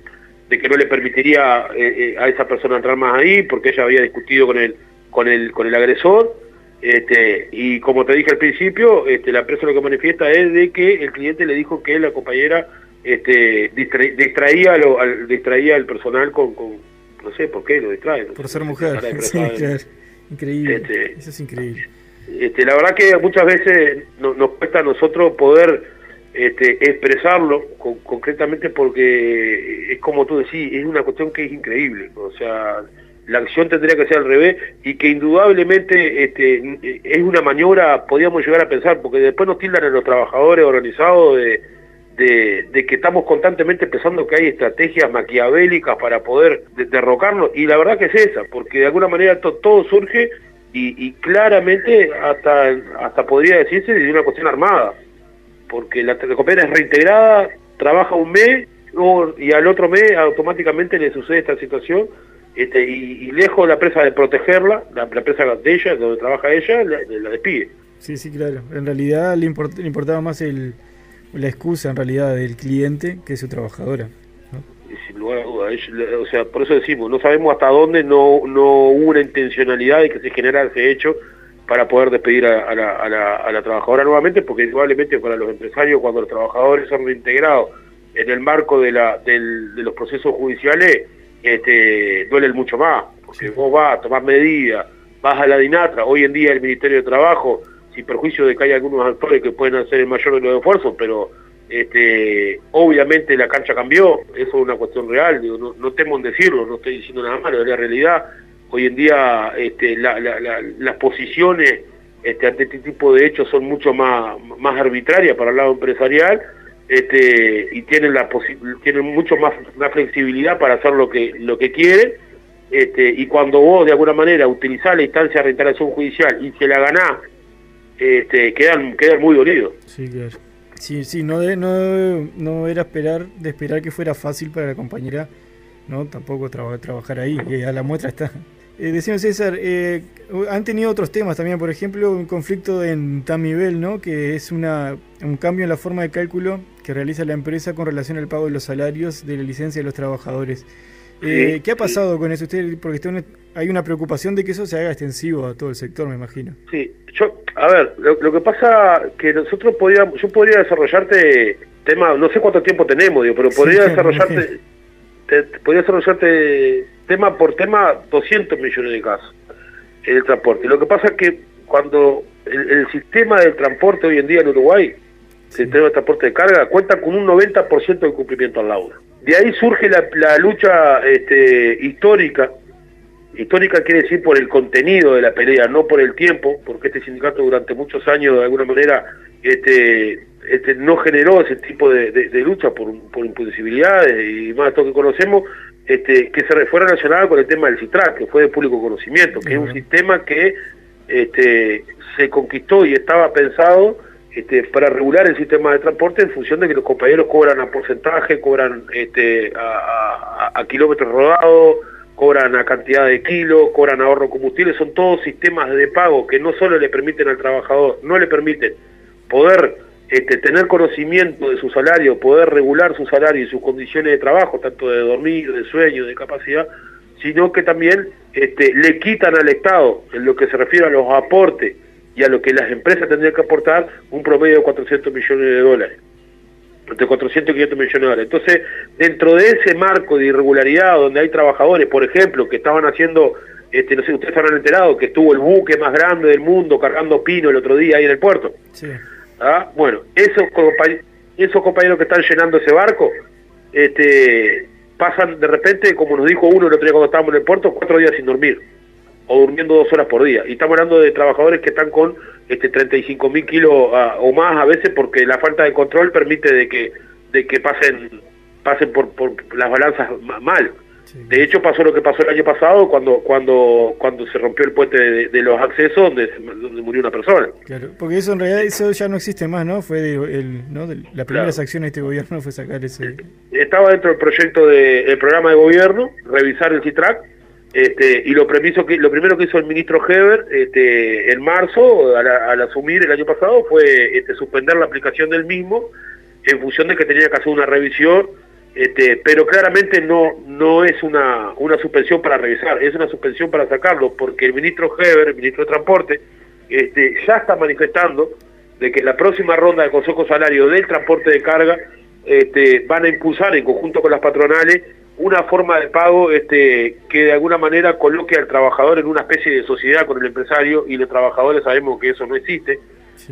no le permitiría eh, eh, a esa persona entrar más ahí porque ella había discutido con el con el con el agresor. Este, y como te dije al principio, este, la empresa lo que manifiesta es de que el cliente le dijo que la compañera este, distraía, lo, al, distraía al personal con, no sé por qué lo distrae. por ser mujer. Increíble. Este, Eso es increíble. Este, la verdad que muchas veces nos cuesta a nosotros poder este, expresarlo concretamente porque es como tú decís, es una cuestión que es increíble. O sea, la acción tendría que ser al revés y que indudablemente este, es una maniobra, podríamos llegar a pensar, porque después nos tildan a los trabajadores organizados de, de, que estamos constantemente pensando que hay estrategias maquiavélicas para poder derrocarnos, y la verdad que es esa, porque de alguna manera todo surge y, claramente hasta, hasta podría decirse de una cuestión armada, porque la compañera es reintegrada, trabaja un mes y al otro mes automáticamente le sucede esta situación este, y, lejos la empresa de protegerla, la, empresa de ella, donde trabaja ella, la, despide. Sí, sí, claro. En realidad le, importaba más el, la excusa en realidad del cliente que su trabajadora. Sin lugar a dudas. O sea, por eso decimos, no sabemos hasta dónde no, no hubo una intencionalidad de que se generara ese hecho para poder despedir a, la, a, la, a la trabajadora nuevamente, porque probablemente para los empresarios, cuando los trabajadores son reintegrados en el marco de, la, del, de los procesos judiciales, este, duele mucho más, porque vos vas a tomar medidas, vas a la DINATRA, hoy en día el Ministerio de Trabajo, sin perjuicio de que hay algunos actores que pueden hacer el mayor de los esfuerzos, pero este, obviamente la cancha cambió, eso es una cuestión real, no, no, temo en decirlo, no estoy diciendo nada malo, es la realidad, hoy en día este, las posiciones este, ante este tipo de hechos son mucho más, más arbitrarias para el lado empresarial, este, y tienen la tienen mucho más, más flexibilidad para hacer lo que lo que quieren este, y cuando vos de alguna manera utilizás la instancia de reintegración judicial y se la ganás este, quedan quedan muy dolidos sí claro sí sí no de, no no era esperar de esperar que fuera fácil para la compañera no tampoco trabajar ahí y a la muestra está eh, decimos César, eh, han tenido otros temas también, por ejemplo, un conflicto en Tamibel, ¿no? que es una, un cambio en la forma de cálculo que realiza la empresa con relación al pago de los salarios de la licencia de los trabajadores. Eh, ¿Qué ha pasado con eso? Usted, porque hay una preocupación de que eso se haga extensivo a todo el sector, me imagino. Sí, yo, a ver, lo, que pasa que nosotros podríamos, yo podría desarrollarte tema, no sé cuánto tiempo tenemos, digo, pero podría desarrollarte, podría desarrollarte tema por tema 200 millones de casos en el transporte. Lo que pasa es que cuando el, sistema del transporte hoy en día en Uruguay, el sistema de transporte de carga, cuenta con un 90% de cumplimiento al laudo. De ahí surge la, lucha este, histórica. Histórica quiere decir por el contenido de la pelea, no por el tiempo, porque este sindicato durante muchos años de alguna manera este, este, no generó ese tipo de, lucha por, por imposibilidades y más todo que conocemos, este, que se fue relacionada con el tema del CITRAC, que fue de público conocimiento, que es un sistema que este, se conquistó y estaba pensado este, para regular el sistema de transporte en función de que los compañeros cobran a porcentaje, cobran este, a, kilómetros rodados, cobran a cantidad de kilos, cobran ahorro combustible, son todos sistemas de pago que no solo le permiten al trabajador, no le permiten poder este, tener conocimiento de su salario, poder regular su salario y sus condiciones de trabajo, tanto de dormir, de sueño, de capacidad, sino que también este, le quitan al Estado, en lo que se refiere a los aportes y a lo que las empresas tendrían que aportar, un promedio de 400 millones de dólares, entre 400 y 500 millones de dólares. Entonces, dentro de ese marco de irregularidad, donde hay trabajadores, por ejemplo, que estaban haciendo este, no sé, ustedes habrán enterado que estuvo el buque más grande del mundo cargando pino el otro día ahí en el puerto. Sí. ¿Ah? Bueno, esos, esos compañeros que están llenando ese barco, este, pasan de repente, como nos dijo uno el otro día cuando estábamos en el puerto, cuatro días sin dormir, o durmiendo dos horas por día. Y estamos hablando de trabajadores que están con este, 35 mil kilos ah, o más a veces porque la falta de control permite de que, de que pasen, pasen por, por las balanzas mal. De hecho pasó lo que pasó el año pasado cuando cuando cuando se rompió el puente de, de los accesos donde, donde murió una persona. Claro, porque eso en realidad eso ya no existe más, ¿no? Fue de, el, ¿no? de la primera Claro. acción de este gobierno fue sacar ese... estaba dentro del proyecto de- del programa de gobierno, revisar el CITRAC, este, y lo, premiso que, lo primero que hizo el ministro Heber este, en marzo, al, asumir el año pasado, fue este, suspender la aplicación del mismo en función de que tenía que hacer una revisión, este, pero claramente no, no es una, una suspensión para revisar, es una suspensión para sacarlo, porque el ministro Heber, el ministro de Transporte, este, ya está manifestando de que la próxima ronda de consejo salario del transporte de carga este, van a impulsar en conjunto con las patronales una forma de pago este, que de alguna manera coloque al trabajador en una especie de sociedad con el empresario y los trabajadores sabemos que eso no existe.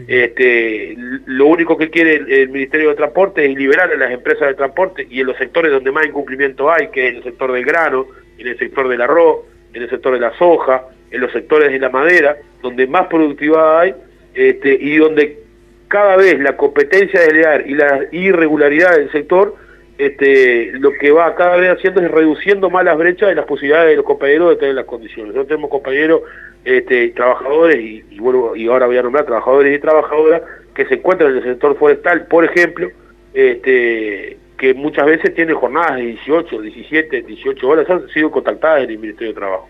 Este, lo único que quiere el, el Ministerio de Transporte es liberar a las empresas de transporte y en los sectores donde más incumplimiento hay, que es en el sector del grano, en el sector del arroz, en el sector de la soja, en los sectores de la madera, donde más productividad hay este, y donde cada vez la competencia desleal y la irregularidad del sector este, lo que va cada vez haciendo es reduciendo más las brechas y las posibilidades de los compañeros de tener las condiciones. Nosotros tenemos compañeros este, trabajadores, y, vuelvo- y ahora voy a nombrar trabajadores y trabajadoras, que se encuentran en el sector forestal, por ejemplo, este, que muchas veces tienen jornadas de 18, 17, 18 horas, han sido contactadas en el Ministerio de Trabajo.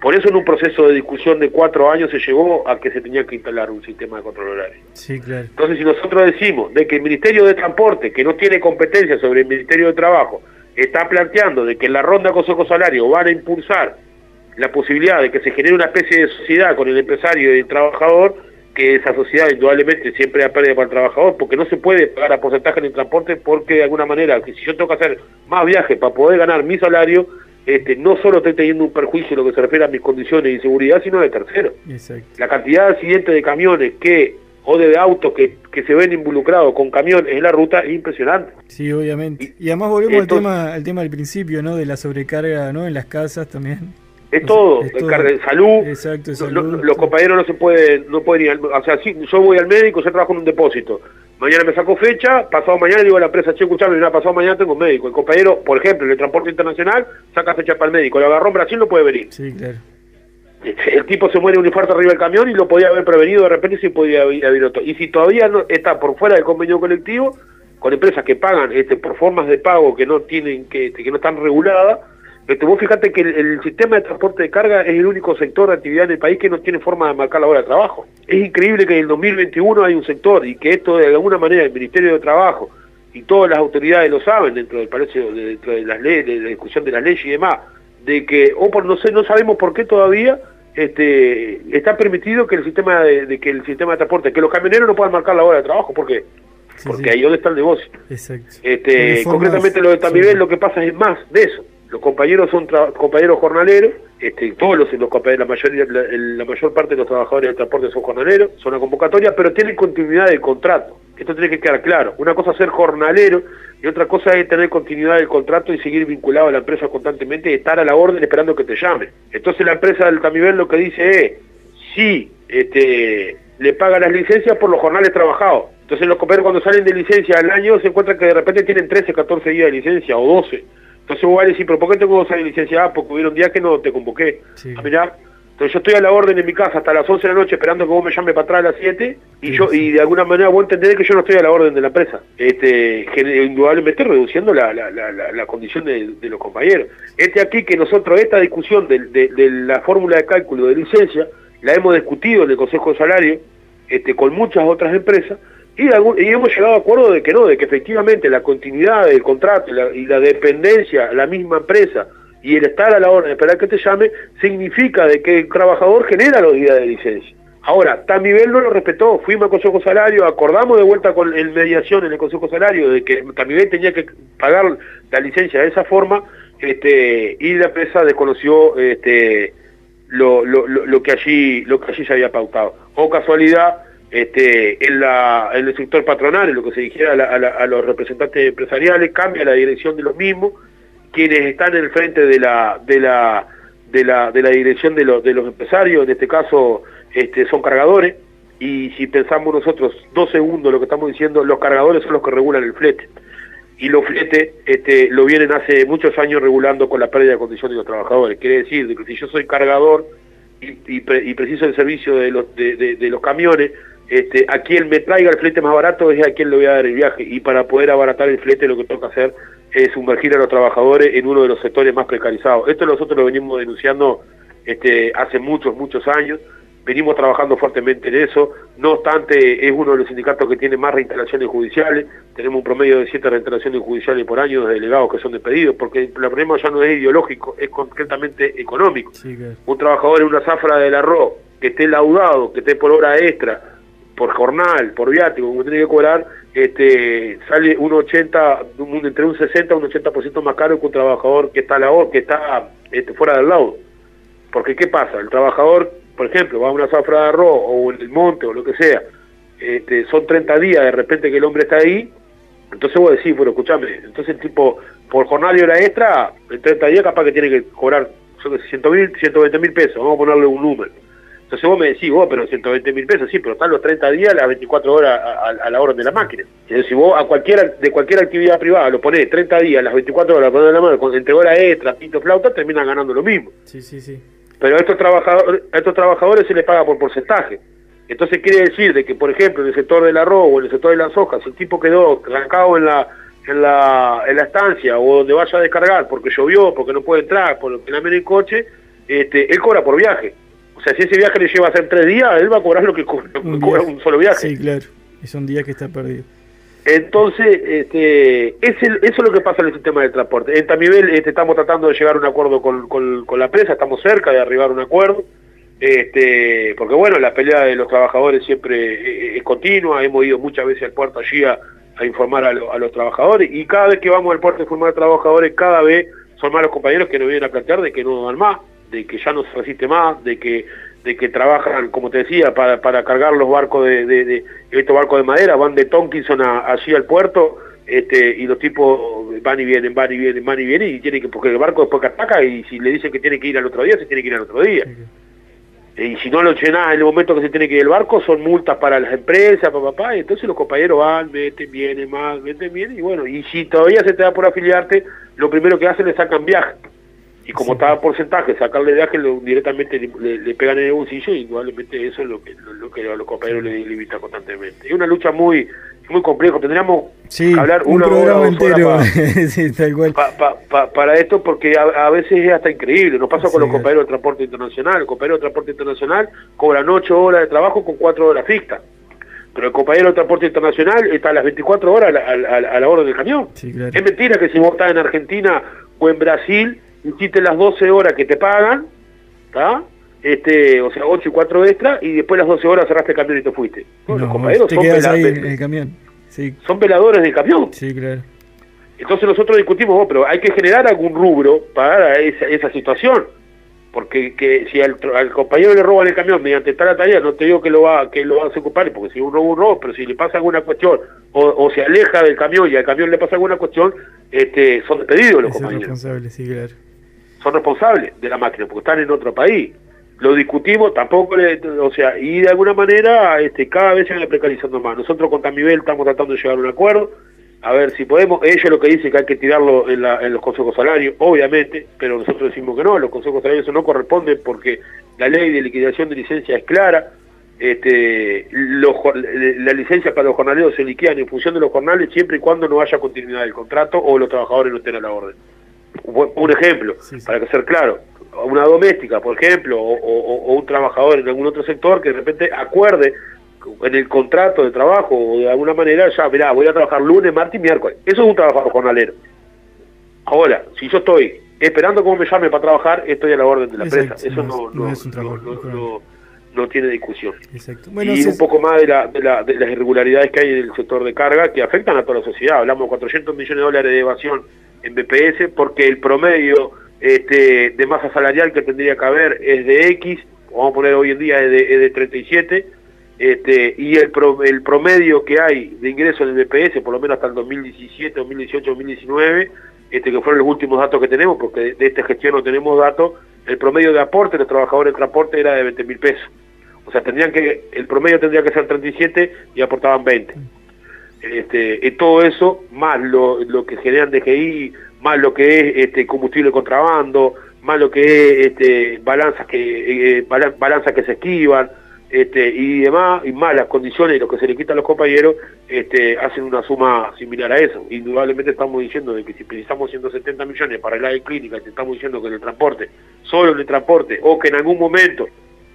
Por eso en un proceso de discusión de cuatro años se llegó a que se tenía que instalar un sistema de control horario. Sí, claro. Entonces, si nosotros decimos de que el Ministerio de Transporte, que no tiene competencia sobre el Ministerio de Trabajo, está planteando de que en la ronda Consejo Salario van a impulsar la posibilidad de que se genere una especie de sociedad con el empresario y el trabajador, que esa sociedad indudablemente siempre da pérdida para el trabajador, porque no se puede pagar a porcentaje en el transporte, porque de alguna manera, que si yo tengo que hacer más viajes para poder ganar mi salario, este, no solo estoy teniendo un perjuicio en lo que se refiere a mis condiciones de seguridad, sino de tercero Exacto. la cantidad de accidentes de camiones que o de autos que, que se ven involucrados con camiones en la ruta es impresionante. Sí, obviamente. Y además volvemos Entonces- al tema al tema del principio, ¿no? De la sobrecarga, ¿no? En las casas también. Es O sea, todo, es todo. de salud, Exacto, de salud. los compañeros no se pueden, no pueden ir al, o sea, si yo voy al médico, yo trabajo en un depósito, mañana me saco fecha, pasado mañana digo a la empresa, che, escuchame, mira, pasado mañana tengo un médico, el compañero, por ejemplo, en el transporte internacional, saca fecha para el médico, lo agarró en Brasil, no puede venir. Sí, claro. el tipo se muere un infarto arriba del camión y lo podía haber prevenido de repente si podía haber haber otro. Y si todavía no está por fuera del convenio colectivo, con empresas que pagan este, por formas de pago que no tienen que, que no están reguladas, este, vos fíjate que el, el sistema de transporte de carga es el único sector de actividad en el país que no tiene forma de marcar la hora de trabajo. Es increíble que en el 2021 hay un sector y que esto de alguna manera el Ministerio de Trabajo y todas las autoridades lo saben dentro del Palacio, de- dentro de las leyes, de la discusión de las leyes y demás, de que, o por no sé, no sabemos por qué todavía este, está permitido que el sistema de, de que el sistema de transporte, que los camioneros no puedan marcar la hora de trabajo, ¿por qué? Sí, Porque sí. ahí donde está el negocio. Exacto. Este, concretamente lo de Tamibel sí. lo que pasa es más de eso. Los compañeros son tra- compañeros jornaleros, este, todos los, los la mayoría, la, la mayor parte de los trabajadores del transporte son jornaleros, son una convocatoria, pero tienen continuidad del contrato. Esto tiene que quedar claro. Una cosa es ser jornalero y otra cosa es tener continuidad del contrato y seguir vinculado a la empresa constantemente y estar a la orden esperando que te llamen. Entonces la empresa del Tamibel lo que dice es, sí, este, le paga las licencias por los jornales trabajados. Entonces los compañeros cuando salen de licencia al año se encuentran que de repente tienen 13, 14 días de licencia o 12. Entonces vos vas a decir, pero ¿por qué tengo dos años de licencia? Ah, porque hubieron días que no te convoqué. Sí. Ah. Entonces yo estoy a la orden en mi casa hasta las 11 de la noche esperando que vos me llames para atrás a las 7 y Sí, yo sí. y de alguna manera vos entendés que yo no estoy a la orden de la empresa. Este, indudablemente reduciendo la, la, la, la- la condición de, de los compañeros. Este aquí que nosotros esta discusión de, de- de la fórmula de cálculo de licencia la hemos discutido en el Consejo de Salario este, con muchas otras empresas y, hemos llegado a acuerdo de que no, de que efectivamente la continuidad del contrato la, y la dependencia la misma empresa y el estar a la orden de esperar que te llame significa de que el trabajador genera los días de licencia. Ahora, Tamibel no lo respetó, fuimos al Consejo Salario, acordamos de vuelta con el mediación en el Consejo Salario de que Tamibel tenía que pagar la licencia de esa forma este, y la empresa desconoció este, lo, lo, lo, lo que allí lo que allí se había pautado. O casualidad, este, en, la, el sector patronal, en lo que se dijera a, los representantes empresariales, cambia la dirección de los mismos, quienes están en el frente de la de la de la, de la dirección de, los de los empresarios, en este caso este, son cargadores, y si pensamos nosotros dos segundos lo que estamos diciendo, los cargadores son los que regulan el flete. y los fletes este, lo vienen hace muchos años regulando con la pérdida de condición de los trabajadores. Quiere decir que si yo soy cargador y, y, pre- y preciso el servicio de los, de los camiones, este, a quien me traiga el flete más barato es a quien le voy a dar el viaje. Y para poder abaratar el flete lo que toca hacer es sumergir a los trabajadores en uno de los sectores más precarizados. Esto nosotros lo venimos denunciando este, hace muchos, muchos años. Venimos trabajando fuertemente en eso. No obstante, es uno de los sindicatos que tiene más reinstalaciones judiciales. Tenemos un promedio de siete reinstalaciones judiciales por año de delegados que son despedidos, porque el problema ya no es ideológico, es concretamente económico. Sí. Un trabajador en una zafra del arroz que esté laudado, que esté por hora extra, por jornal, por viático, como tiene que cobrar, este, sale un 80, un- entre un 60 y un 80% más caro que un trabajador que está la que está este, fuera del laudo. Porque ¿qué pasa? El trabajador, por ejemplo, va a una zafra de arroz o en el monte o lo que sea, este, son 30 días de repente que el hombre está ahí, entonces vos decís, bueno, escuchame, entonces el tipo, por jornal y hora extra, en 30 días capaz que tiene que cobrar, yo qué sé, 100 mil, 120 mil pesos, vamos a ponerle un número. Entonces vos me decís, vos, pero 120 mil pesos, sí, pero están los 30 días, las 24 horas a, a- a la orden de la máquina. Entonces si vos a cualquiera, de cualquier actividad privada lo ponés 30 días, las 24 horas, ponés la mano, con, entre hora extra, pito, flauta, terminan ganando lo mismo. Sí, sí, sí. Pero a estos trabajadores, a estos trabajadores se les paga por porcentaje. Entonces quiere decir de que, por ejemplo, en el sector del arroz o en el sector de las hojas, si el tipo quedó trancado en la, en la, en la estancia o donde vaya a descargar porque llovió, porque no puede entrar, porque la el coche, este, él cobra por viaje. Sea, si ese viaje le lleva a hacer tres días, él va a cobrar lo que, co- Un cobra un solo viaje. Sí, claro. Y son días que está perdido. Entonces, este, es el- eso es lo que pasa en el sistema del transporte. En Tamibel este, estamos tratando de llegar a un acuerdo con, con- con la empresa, estamos cerca de arribar a un acuerdo, este, porque bueno, la pelea de los trabajadores siempre eh, es continua, hemos ido muchas veces al puerto allí a, a informar a, lo- a los trabajadores y cada vez que vamos al puerto a informar a trabajadores, cada vez son más los compañeros que nos vienen a plantear de que no dan más, de que ya no se resiste más, de que de que trabajan, como te decía, para, para cargar los barcos de, de, de- estos barcos de madera, van de Tonkinson a- allí al puerto, este, y los tipos van y vienen, van y vienen, van y vienen, y tienen que, porque el barco después que ataca, y si le dicen que tiene que ir al otro día, se tiene que ir al otro día. Y si no lo llenás en el momento que se tiene que ir el barco, son multas para las empresas, papá, papá, y entonces los compañeros van, meten, vienen más, meten, vienen, y bueno, y si todavía se te da por afiliarte, lo primero que hacen es sacan viaje. Y como está porcentaje, sacarle viaje lo, directamente le, le- le pegan en el bolsillo y probablemente eso es lo que, lo, lo que a los compañeros les limita constantemente. Es una lucha muy muy compleja, tendríamos Sí, que hablar un hora, programa entero. para- sí, tal cual. pa- pa- pa- para esto porque a, a veces es hasta increíble. Nos pasa con los compañeros del transporte internacional. El compañero del transporte internacional cobran 8 horas de trabajo con 4 horas fijas. Pero el compañero del transporte internacional está a las 24 horas a la, a a la orden del camión. Sí, claro. Es mentira que si vos estás en Argentina o en Brasil, hiciste las 12 horas que te pagan, ¿está? Este, o sea, 8 y 4 extra, y después las 12 horas cerraste el camión y te fuiste. No, los compañeros son, el camión. Sí, son veladores del camión. sí, claro. Entonces nosotros discutimos, oh, pero hay que generar algún rubro para esa, esa situación. Porque que si al, al compañero le roban el camión mediante tal tarea, no te digo que lo va que lo vas a ocupar, porque si uno un robo, pero si le pasa alguna cuestión o, o se aleja del camión y al camión le pasa alguna cuestión, este, son despedidos los Es compañeros sí, claro. Son responsables de la máquina porque están en otro país. Lo discutimos, tampoco, le, o sea, y de alguna manera este, cada vez se van precarizando más. Nosotros con Tamibel estamos tratando de llegar a un acuerdo, a ver si podemos. Ellos lo que dicen que hay que tirarlo en, la- en los consejos salarios, obviamente, pero nosotros decimos que no, los consejos salarios no corresponden porque la ley de liquidación de licencia es clara. Este, los la licencia para los jornaleros se liquidan en función de los jornales siempre y cuando no haya continuidad del contrato o los trabajadores no estén a la orden un ejemplo, Sí, sí. para que ser claro, una doméstica, por ejemplo, o, o- o un trabajador en algún otro sector que de repente acuerde en el contrato de trabajo o de alguna manera, ya, mirá, voy a trabajar lunes, martes y miércoles. Eso es un trabajador jornalero. Ahora, si yo estoy esperando cómo me llame para trabajar, estoy a la orden de la Exacto, empresa. Eso no no, no, es un no- trabajo no- tiene discusión Exacto. Bueno, y un poco más de, la, de, la- de las irregularidades que hay en el sector de carga que afectan a toda la sociedad. Hablamos de 400 millones de dólares de evasión en BPS porque el promedio este, de masa salarial que tendría que haber es de X, vamos a poner hoy en día es de, es de 37, este, y el, pro- el promedio que hay de ingresos en el BPS, por lo menos hasta el 2017, 2018, 2019, este, que fueron los últimos datos que tenemos, porque de, esta gestión no tenemos datos, el promedio de aporte de los trabajadores de transporte era de 20 mil pesos. O sea, tendrían que, el promedio tendría que ser 37 y aportaban 20. Este, todo eso, más lo, lo que generan DGI, más lo que es este, combustible contrabando, más lo que es este, balanzas que eh, balanzas que se esquivan, este, y demás, y más las condiciones y lo que se le quita a los compañeros, este, hacen una suma similar a eso. Indudablemente estamos diciendo de que si precisamos 170 millones para el área clínica, te estamos diciendo que en el transporte, solo en el transporte, o que en algún momento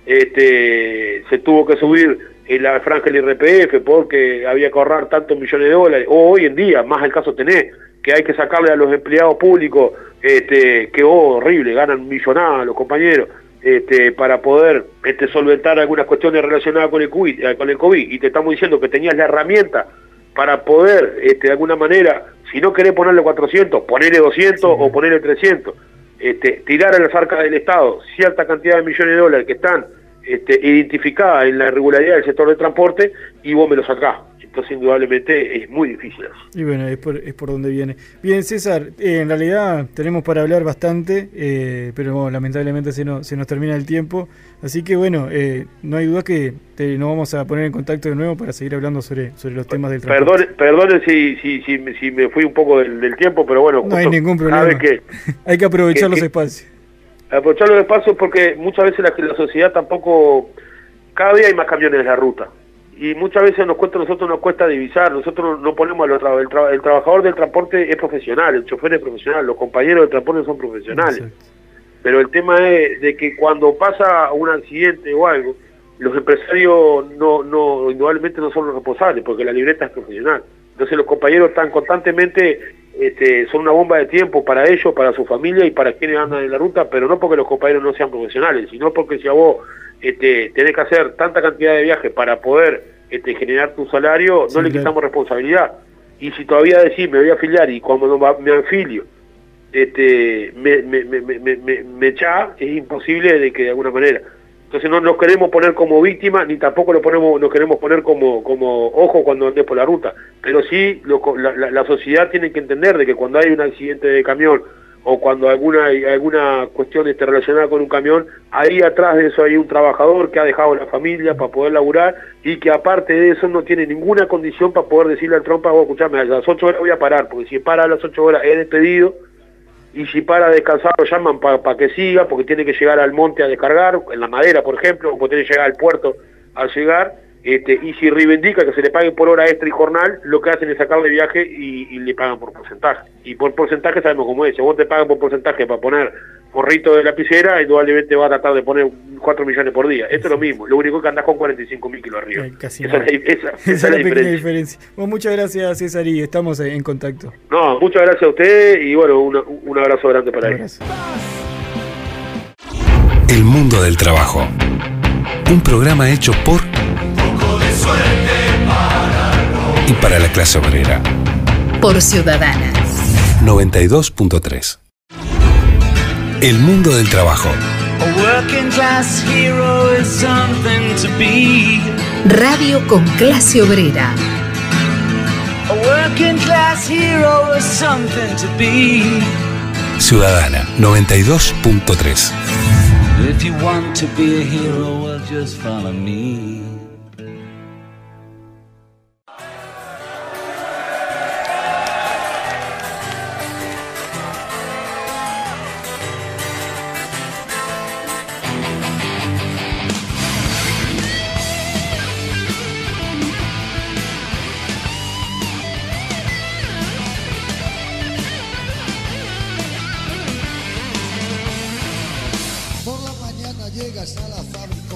este, se tuvo que subir la franja del IRPF porque había que ahorrar tantos millones de dólares, o hoy en día, más el caso tenés, que hay que sacarle a los empleados públicos, este, que oh, horrible, ganan millonadas los compañeros, este, para poder este, solventar algunas cuestiones relacionadas con el, COVID, eh, con el COVID. Y te estamos diciendo que tenías la herramienta para poder, este, de alguna manera, si no querés ponerle 400, ponerle 200 o ponerle 300, este, tirar a las arcas del Estado cierta cantidad de millones de dólares que están este, identificadas en la irregularidad del sector de transporte y vos me lo sacás. Entonces, indudablemente, es muy difícil. Y bueno, es por, es por donde viene. Bien, César, eh, en realidad tenemos para hablar bastante, eh, pero lamentablemente se, no, se nos termina el tiempo. Así que bueno, eh, no hay duda que nos vamos a poner en contacto de nuevo para seguir hablando sobre, sobre los temas del transporte. Perdone, si, si, si, si, me fui un poco del, tiempo, pero bueno. No hay ningún problema. Que, hay que aprovechar los espacios. Aprovechar los espacios porque muchas veces la, la sociedad tampoco... Cada día hay más camiones en la ruta y muchas veces nos cuesta nosotros nos cuesta divisar, nosotros no ponemos al otro, el, el, trabajador del transporte es profesional, el chofer es profesional, los compañeros del transporte son profesionales. Pero el tema es de que cuando pasa un accidente o algo, los empresarios no, no, indudablemente no son los responsables, porque la libreta es profesional. Entonces los compañeros están constantemente, este, son una bomba de tiempo para ellos, para su familia y para quienes andan en la ruta, pero no porque los compañeros no sean profesionales, sino porque si a vos este, tenés que hacer tanta cantidad de viajes para poder este, generar tu salario, no le quitamos responsabilidad. Y si todavía decís, me voy a afiliar y cuando me afilio, este, me, me, me, me, me echa, es imposible de que de alguna manera. Entonces no nos queremos poner como víctima, ni tampoco lo ponemos, nos queremos poner como, como ojo cuando andes por la ruta. Pero sí, la, sociedad tiene que entender de que cuando hay un accidente de camión o cuando alguna alguna cuestión esté relacionada con un camión, ahí atrás de eso hay un trabajador que ha dejado la familia para poder laburar y que aparte de eso no tiene ninguna condición para poder decirle al trompa, vos escuchame, a las 8 horas voy a parar, porque si para a las 8 horas es despedido y si para a descansar lo llaman para que siga, porque tiene que llegar al monte a descargar, en la madera por ejemplo, o tiene que llegar al puerto al llegar, este, y si reivindica que se le pague por hora extra y jornal, lo que hacen es sacarle viaje y, le pagan por porcentaje. Y por porcentaje sabemos cómo es. Si vos te pagan por porcentaje para poner forrito de lapicera, indudablemente va a tratar de poner 4 millones por día. Esto es lo mismo. Lo único que andás con 45 mil kilos arriba. esa, es la, diferencia. muchas gracias, César, y estamos en contacto. No, muchas gracias a usted y bueno, un abrazo grande para él. El mundo del trabajo. Un programa hecho por y para la clase obrera. Por Ciudadana. 92.3. El mundo del trabajo. Radio con clase obrera. Ciudadana 92.3.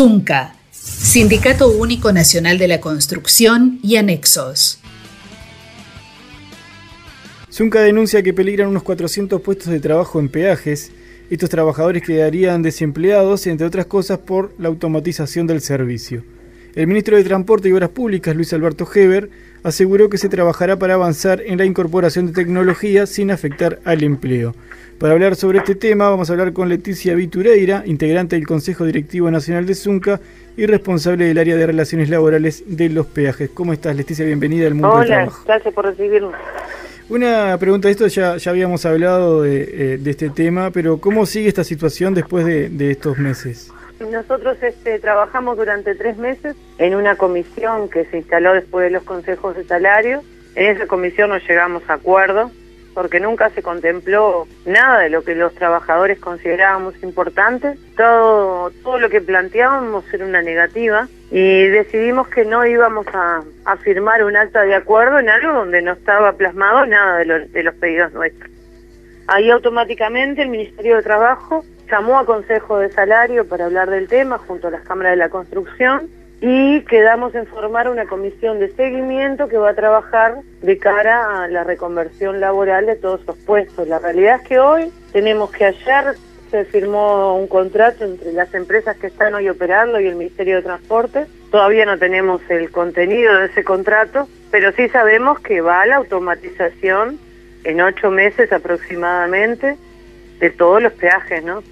ZUNCA, Sindicato Único Nacional de la Construcción y Anexos. ZUNCA denuncia que peligran unos 400 puestos de trabajo en peajes. Estos trabajadores quedarían desempleados, entre otras cosas, por la automatización del servicio. El ministro de Transporte y Obras Públicas, Luis Alberto Heber, aseguró que se trabajará para avanzar en la incorporación de tecnología sin afectar al empleo. Para hablar sobre este tema vamos a hablar con Leticia Vitureira, integrante del Consejo Directivo Nacional de Zunca y responsable del área de relaciones laborales de los peajes. ¿Cómo estás, Leticia? Bienvenida al mundo del trabajo. Hola, gracias por recibirnos. Una pregunta de esto, ya, ya habíamos hablado de, eh, de, este tema, pero ¿cómo sigue esta situación después de, de estos meses? Nosotros este, trabajamos durante tres meses en una comisión que se instaló después de los consejos de salario. En esa comisión no llegamos a acuerdo porque nunca se contempló nada de lo que los trabajadores considerábamos importante. Todo, lo que planteábamos era una negativa y decidimos que no íbamos a, firmar un acta de acuerdo en algo donde no estaba plasmado nada de los pedidos nuestros. Ahí automáticamente el Ministerio de Trabajo llamó a Consejo de Salario para hablar del tema junto a las cámaras de la construcción y quedamos en formar una comisión de seguimiento que va a trabajar de cara a la reconversión laboral de todos los puestos. La realidad es que hoy tenemos que ayer se firmó un contrato entre las empresas que están hoy operando y el Ministerio de Transporte. Todavía no tenemos el contenido de ese contrato, pero sí sabemos que va a la automatización en ocho meses aproximadamente de todos los peajes, ¿no?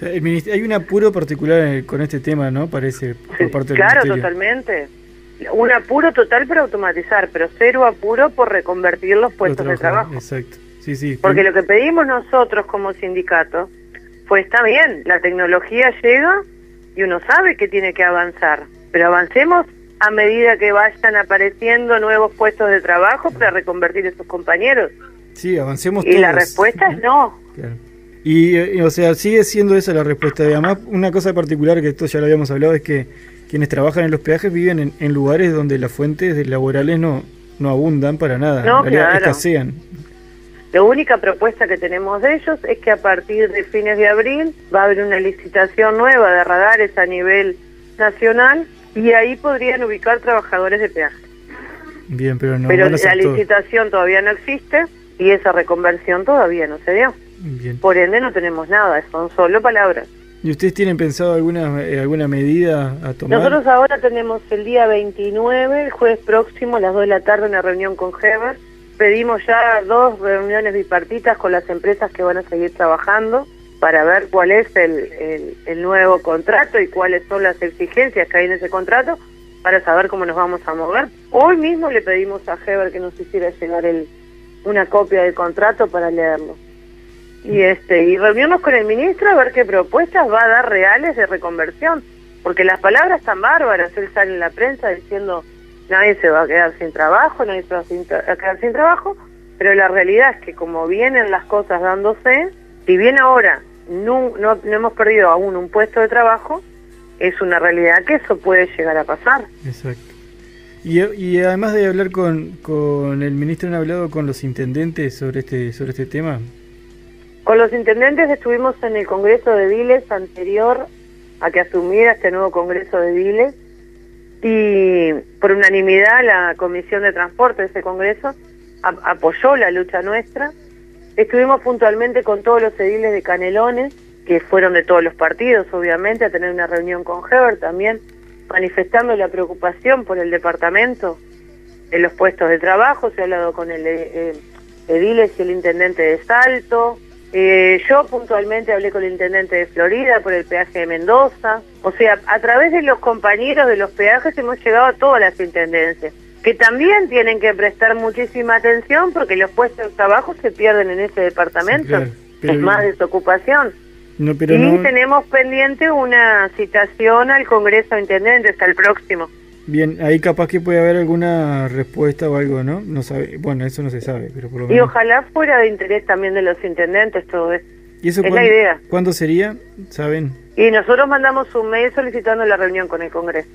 hay un apuro particular con este tema, ¿no? Parece, por parte del Claro, totalmente. Un apuro total para automatizar, pero cero apuro por reconvertir los puestos de trabajo. Exacto. Sí, sí. Porque lo que pedimos nosotros como sindicato fue, está bien, la tecnología llega y uno sabe que tiene que avanzar, pero avancemos a medida que vayan apareciendo nuevos puestos de trabajo para reconvertir a esos compañeros. Sí, avancemos Y todos. la respuesta es no. Claro. Y, y, o sea, sigue siendo esa la respuesta. Y además, una cosa particular que esto ya lo habíamos hablado es que quienes trabajan en los peajes viven en, en lugares donde las fuentes laborales no, no abundan para nada, No, en realidad claro. escasean. La única propuesta que tenemos de ellos es que a partir de fines de abril va a haber una licitación nueva de radares a nivel nacional y ahí podrían ubicar trabajadores de peaje. Bien, pero no Pero la licitación todavía no existe y esa reconversión todavía no se dio. Bien. Por ende no tenemos nada, son solo palabras. ¿Y ustedes tienen pensado alguna eh, alguna medida a tomar? Nosotros ahora tenemos el día 29, el jueves próximo, a las 2 de la tarde, una reunión con Heber. Pedimos ya dos reuniones bipartitas con las empresas que van a seguir trabajando para ver cuál es el, el, el nuevo contrato y cuáles son las exigencias que hay en ese contrato para saber cómo nos vamos a mover. Hoy mismo le pedimos a Heber que nos hiciera llegar el, una copia del contrato para leerlo. Y este y reunirnos con el ministro a ver qué propuestas va a dar reales de reconversión, porque las palabras están bárbaras, él sale en la prensa diciendo nadie se va a quedar sin trabajo, nadie se va a, quedar sin trabajo, pero la realidad es que como vienen las cosas dándose, si bien ahora no, no, no hemos perdido aún un puesto de trabajo, es una realidad que eso puede llegar a pasar. Exacto. Y, y además de hablar con, con el ministro, ¿han hablado con los intendentes sobre este sobre este tema? Con los intendentes estuvimos en el Congreso de Viles anterior a que asumiera este nuevo Congreso de Viles y por unanimidad la Comisión de Transporte de ese Congreso apoyó la lucha nuestra. Estuvimos puntualmente con todos los ediles de Canelones, que fueron de todos los partidos, obviamente, a tener una reunión con Heber también, manifestando la preocupación por el departamento en los puestos de trabajo. Se ha hablado con el eh, ediles y el intendente de Salto. Eh, yo puntualmente hablé con el intendente de Florida por el peaje de Mendoza. O sea, a través de los compañeros de los peajes hemos llegado a todas las intendencias, que también tienen que prestar muchísima atención porque los puestos de trabajo se pierden en ese departamento. Sí, claro, pero- es más desocupación. No, pero y no. tenemos pendiente una citación al Congreso de Intendentes, hasta el próximo. Bien, ahí capaz que puede haber alguna respuesta o algo, ¿no? No sabe. Bueno, eso no se sabe, pero por lo Y menos. ojalá fuera de interés también de los intendentes todo esto. ¿Y eso es la idea. ¿Cuándo sería? ¿Saben? Y nosotros mandamos un mail solicitando la reunión con el Congreso.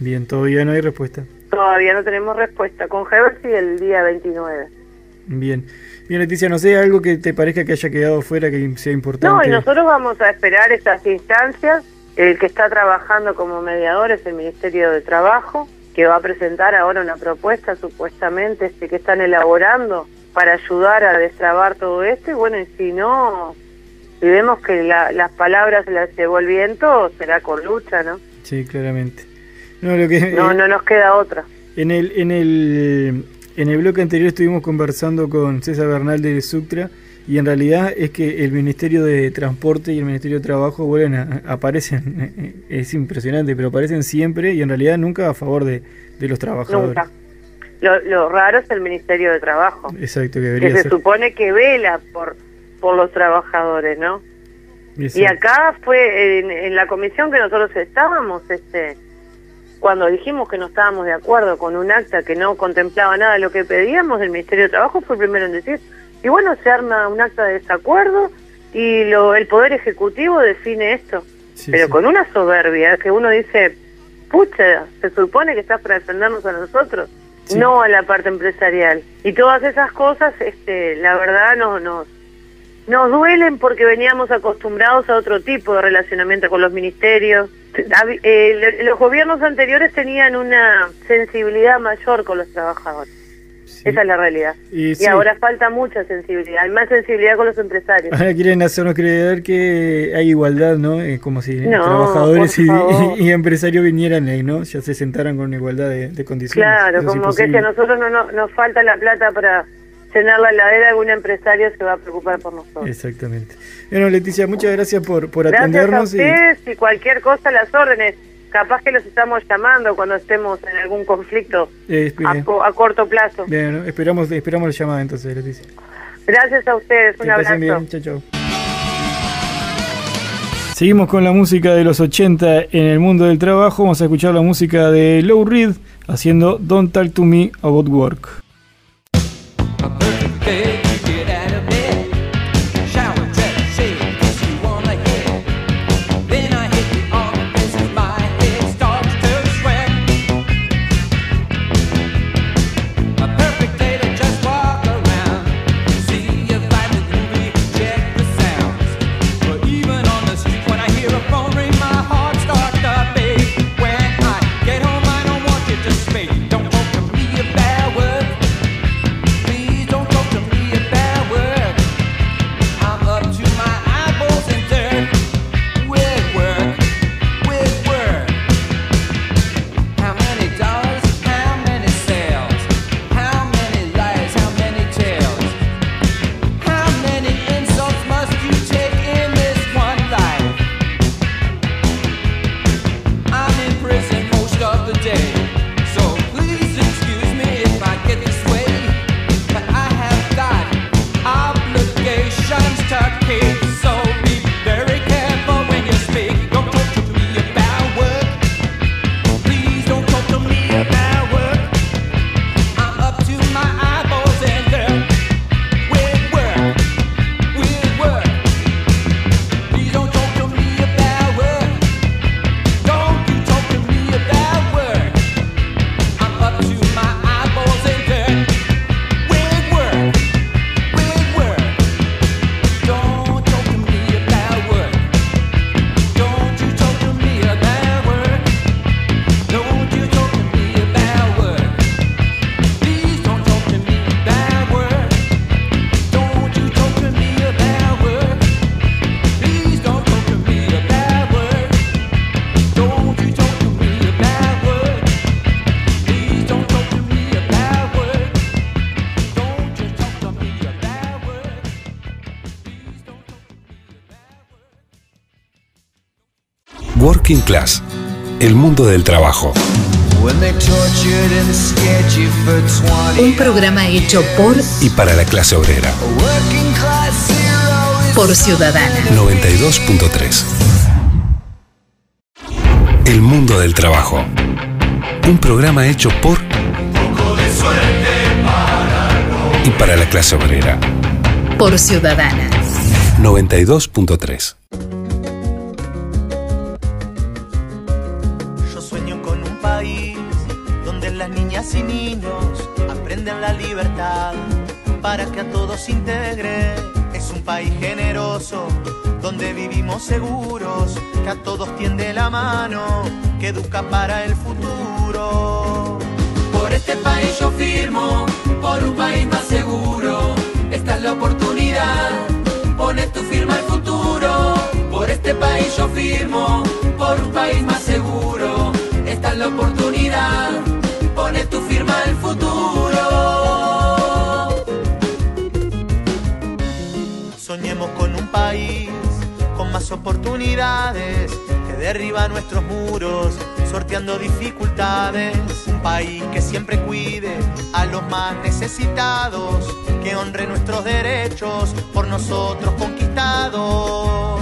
Bien, todavía no hay respuesta. Todavía no tenemos respuesta. Con Heber sí el día 29. Bien. Bien, Leticia, no sé, algo que te parezca que haya quedado fuera que sea importante. No, y nosotros vamos a esperar estas instancias. El que está trabajando como mediador es el Ministerio de Trabajo, que va a presentar ahora una propuesta supuestamente este, que están elaborando para ayudar a destrabar todo esto. Y bueno, y si no, Si vemos que la- las palabras las llevó el viento, será con lucha, ¿no? Sí, claramente. No, lo que, No, no nos queda otra. En el, en el, en el bloque anterior estuvimos conversando con César Bernal de Suctra y en realidad es que el Ministerio de Transporte y el Ministerio de Trabajo vuelven a, aparecen, eh, es impresionante, pero aparecen siempre y en realidad nunca a favor de, de los trabajadores. Nunca. Lo, lo raro es el Ministerio de Trabajo, Exacto, que se ser. supone que vela por, por los trabajadores, ¿no? Y acá fue en, en la comisión que nosotros estábamos, este, cuando dijimos que no estábamos de acuerdo con un acta que no contemplaba nada de lo que pedíamos, el Ministerio de Trabajo fue el primero en decir, y bueno, se arma un acta de desacuerdo y lo, el Poder Ejecutivo define esto, Sí, pero sí. con una soberbia que uno dice, pucha, se supone que estás para defendernos a nosotros, Sí. no a la parte empresarial. Y todas esas cosas, este, la verdad, no, nos, nos duelen porque veníamos acostumbrados a otro tipo de relacionamiento con los ministerios. Eh, los gobiernos anteriores tenían una sensibilidad mayor con los trabajadores. Sí. Esa es la realidad. Y Y sí. ahora falta mucha sensibilidad, hay más sensibilidad con los empresarios. Ahora quieren hacernos creer que hay igualdad, ¿no? Eh, como si No, trabajadores y, empresarios vinieran ahí, ¿no? Ya se sentaran con igualdad de, de condiciones. Claro, Eso es como que si a nosotros no, no- nos falta la plata para llenar la heladera, algún empresario se va a preocupar por nosotros. Exactamente. Bueno, Leticia, muchas gracias por, por Gracias atendernos. ustedes y cualquier cosa, las órdenes. Capaz que los estamos llamando cuando estemos en algún conflicto eh, a, corto plazo. Esperamos, esperamos la llamada entonces, Leticia. Gracias a ustedes, un Que abrazo. bien, chao. Seguimos con la música de los 80 en el mundo del trabajo. Vamos a escuchar la música de Low Reed haciendo Don't Talk to Me About Work. a bird. Working Class, el mundo del trabajo. When they tortured and scared you for 20 Un programa hecho por Y para la clase obrera, por Ciudadana. 92.3. El mundo del trabajo. Un programa hecho por y para la clase obrera. Por Ciudadana. 92.3. integre. Es un país generoso donde vivimos seguros, que a todos tiende la mano, que educa para el futuro. Por este país yo firmo, por un país más seguro. Esta es la oportunidad, pone tu firma al futuro. Por este país yo firmo, por un país más seguro. Esta es la oportunidad, pone tu firma al futuro. Oportunidades que derriba nuestros muros, sorteando dificultades. Un país que siempre cuide a los más necesitados, que honre nuestros derechos por nosotros conquistados.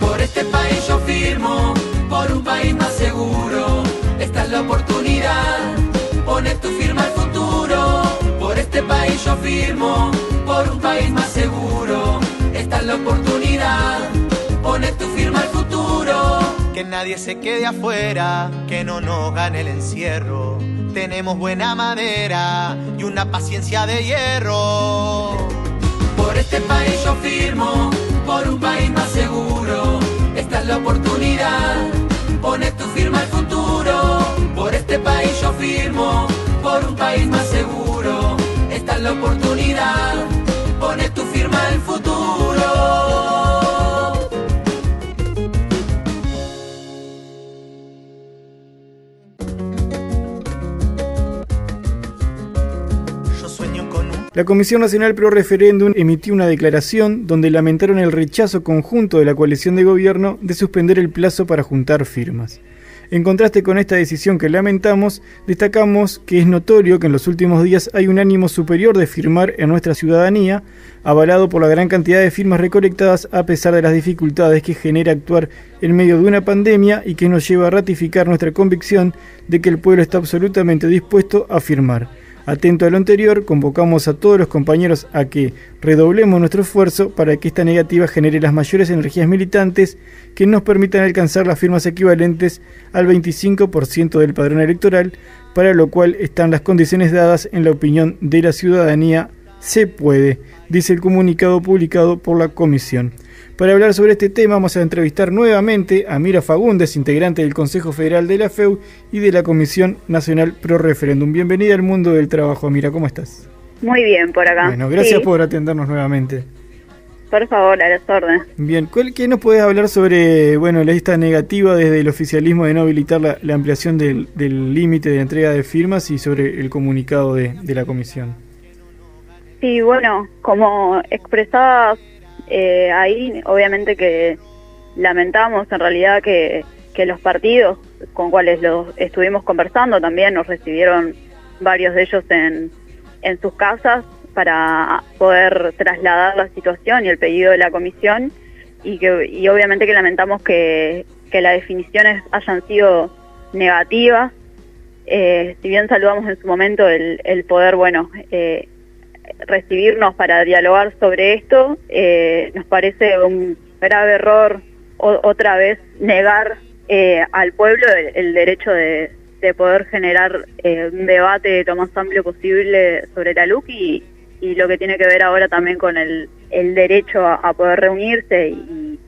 Por este país yo firmo, por un país más seguro. Esta es la oportunidad, pone tu firma al futuro. Por este país yo firmo, por un país más seguro. Esta es la oportunidad, pone tu firma al futuro. Que nadie se quede afuera, que no nos gane el encierro. Tenemos buena madera y una paciencia de hierro. Por este país yo firmo, por un país más seguro. Esta es la oportunidad, pone tu firma al futuro. Por este país yo firmo, por un país más seguro. Esta es la oportunidad, pone tu firma al futuro. La Comisión Nacional Pro Referéndum emitió una declaración donde lamentaron el rechazo conjunto de la coalición de gobierno de suspender el plazo para juntar firmas. En contraste con esta decisión que lamentamos, destacamos que es notorio que en los últimos días hay un ánimo superior de firmar en nuestra ciudadanía, avalado por la gran cantidad de firmas recolectadas a pesar de las dificultades que genera actuar en medio de una pandemia y que nos lleva a ratificar nuestra convicción de que el pueblo está absolutamente dispuesto a firmar. Atento a lo anterior, convocamos a todos los compañeros a que redoblemos nuestro esfuerzo para que esta negativa genere las mayores energías militantes que nos permitan alcanzar las firmas equivalentes al 25% del padrón electoral, para lo cual están las condiciones dadas en la opinión de la ciudadanía. Se puede, dice el comunicado publicado por la comisión. Para hablar sobre este tema vamos a entrevistar nuevamente a Mira Fagundes, integrante del Consejo Federal de la FEU y de la Comisión Nacional Pro Referéndum. Bienvenida al mundo del trabajo, Mira, ¿cómo estás? Muy bien, por acá. Bueno, gracias Sí, por atendernos nuevamente. Por favor, a las órdenes. Bien, ¿cuál, ¿qué nos puedes hablar sobre bueno, la lista negativa desde el oficialismo de no habilitar la, la ampliación del del límite de entrega de firmas y sobre el comunicado de, de la comisión? Sí, bueno, como expresabas eh, ahí, obviamente que lamentamos en realidad que, los partidos con cuales los estuvimos conversando también nos recibieron varios de ellos en, en sus casas para poder trasladar la situación y el pedido de la comisión. Y que y obviamente que lamentamos que, que las definiciones hayan sido negativas. Eh, si bien saludamos en su momento el, el poder bueno eh, recibirnos para dialogar sobre esto, eh, nos parece un grave error o- otra vez negar eh, al pueblo el, derecho de, de poder generar eh, un debate lo más amplio posible sobre la LUC y, lo que tiene que ver ahora también con el, el derecho a, poder reunirse y,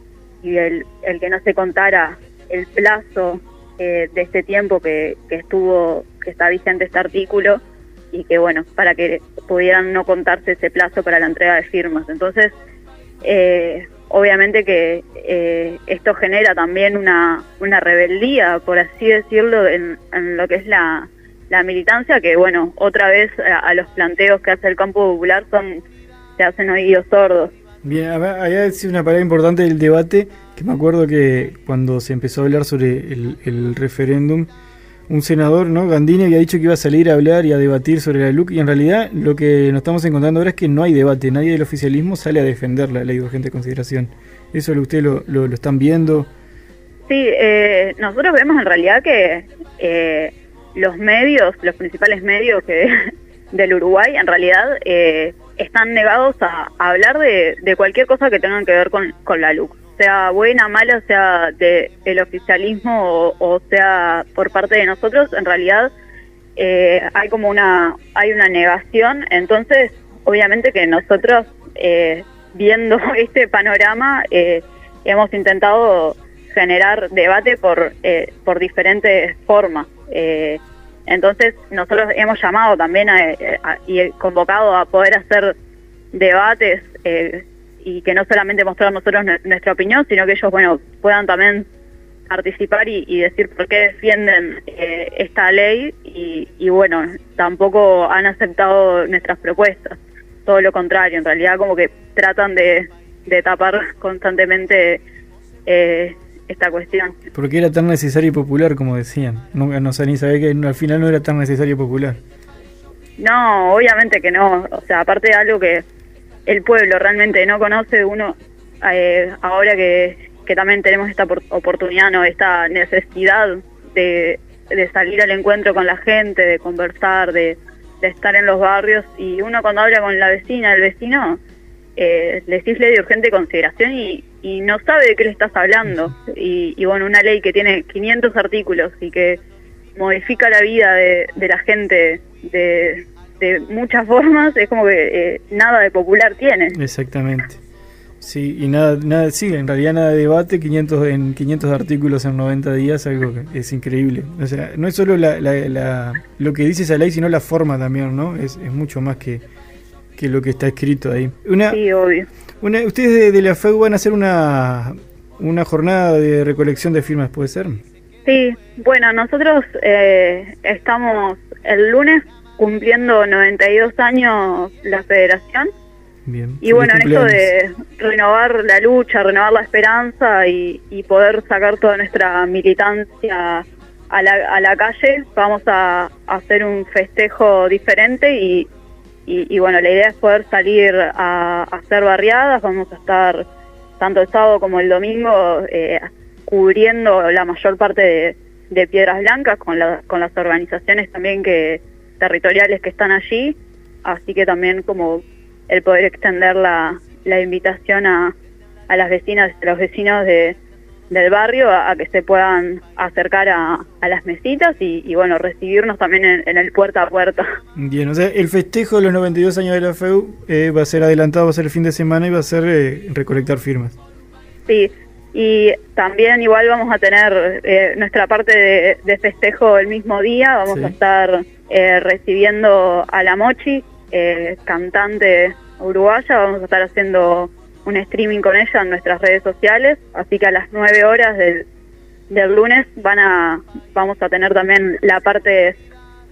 y el, el que no se contara el plazo eh, de este tiempo que, que estuvo que está vigente este artículo y que bueno para que pudieran no contarse ese plazo para la entrega de firmas. Entonces eh, obviamente que eh, esto genera también una, una rebeldía por así decirlo en, lo que es la, la militancia que bueno otra vez a, los planteos que hace el campo popular son se hacen oídos sordos. Bien, había sido una palabra importante del debate, que me acuerdo que cuando se empezó a hablar sobre el referéndum, un senador, ¿no? Gandini había dicho que iba a salir a hablar y a debatir sobre la LUC, y en realidad lo que nos estamos encontrando ahora es que no hay debate, nadie del oficialismo sale a defender la ley de urgente consideración. ¿Eso lo usted lo, lo, están viendo? Sí, eh, nosotros vemos en realidad que eh, los medios, los principales medios que del Uruguay, en realidad eh, están negados a, hablar de, cualquier cosa que tenga que ver con, con la LUC, sea buena, mala, sea de el oficialismo o, o sea por parte de nosotros. En realidad eh, hay como una hay una negación, entonces obviamente que nosotros eh, viendo este panorama eh, hemos intentado generar debate por eh, por diferentes formas. Eh, entonces nosotros hemos llamado también a- a- y convocado a poder hacer debates eh, y que no solamente mostrar nosotros nu- nuestra opinión, sino que ellos, bueno, puedan también participar y, y decir por qué defienden eh, esta ley y, y bueno, tampoco han aceptado nuestras propuestas, todo lo contrario, en realidad como que tratan de, de tapar constantemente eh, esta cuestión. Porque era tan necesario y popular, como decían. Nunca no sé ni sabía que al final no era tan necesario y popular. No, obviamente que no. O sea, aparte de algo que el pueblo realmente no conoce, uno eh, ahora que, que también tenemos esta opor- oportunidad, no, esta necesidad de, de salir al encuentro con la gente, de conversar, de, estar en los barrios y uno cuando habla con la vecina, el vecino, eh, le ley de urgente consideración y, no sabe de qué le estás hablando. Y, y bueno, una ley que tiene 500 artículos y que modifica la vida de la gente de, de muchas formas, es como que eh, nada de popular tiene. Exactamente. Sí, y nada, nada, sí, en realidad nada de debate, 500 en 500 artículos en 90 días, algo que es increíble. O sea, no es solo la, la- la- lo que dice esa ley, sino la forma también, ¿no? Es, es mucho más que, que lo que está escrito ahí. Una, Sí, obvio. una, ustedes de, de la FEU van a hacer una, una jornada de recolección de firmas, ¿puede ser? Sí, bueno, nosotros eh, estamos el lunes cumpliendo 92 años la federación. Bien. y bueno, en esto de renovar la lucha, renovar la esperanza y, y poder sacar toda nuestra militancia a la, a la calle, vamos a, a hacer un festejo diferente y, y, y bueno, la idea es poder salir a, a hacer barriadas, vamos a estar tanto el sábado como el domingo eh, cubriendo la mayor parte de, de Piedras Blancas con, la- con las organizaciones también que territoriales que están allí, así que también como el poder extender la, la invitación a, a las vecinas, a los vecinos de, del barrio a, a que se puedan acercar a, a las mesitas y, y, bueno, recibirnos también en, en el puerta a puerta. Bien, o sea, el festejo de los 92 años de la FEU eh, va a ser adelantado, va a ser el fin de semana y va a ser eh, recolectar firmas. Sí, y también igual vamos a tener eh, nuestra parte de, de festejo el mismo día, vamos Sí. a estar eh, recibiendo a la Mochi, eh, cantante uruguaya, vamos a estar haciendo un streaming con ella en nuestras redes sociales, así que a las 9 horas del, del lunes van a vamos a tener también la parte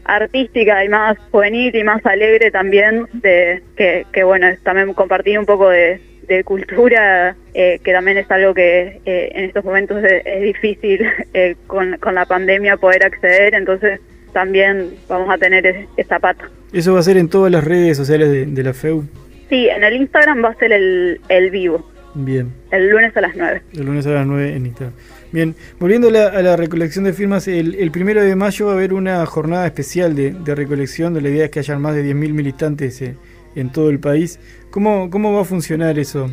artística y más juvenil y más alegre también de que, que bueno es también compartir un poco de, cultura eh, que también es algo que eh, en estos momentos es, es difícil eh, con, con la pandemia poder acceder. Entonces también vamos a tener es- esa pata Eso va a ser en todas las redes sociales de, de la FEU. sí en el Instagram va a ser el, el vivo Bien, el lunes a las 9 el lunes a las 9 en Instagram. Bien, volviendo a la, a la recolección de firmas, el, el primero de mayo va a haber una jornada especial de, de recolección, de la idea es que hayan más de 10.000 militantes eh, en todo el país. ¿Cómo, ¿Cómo va a funcionar eso?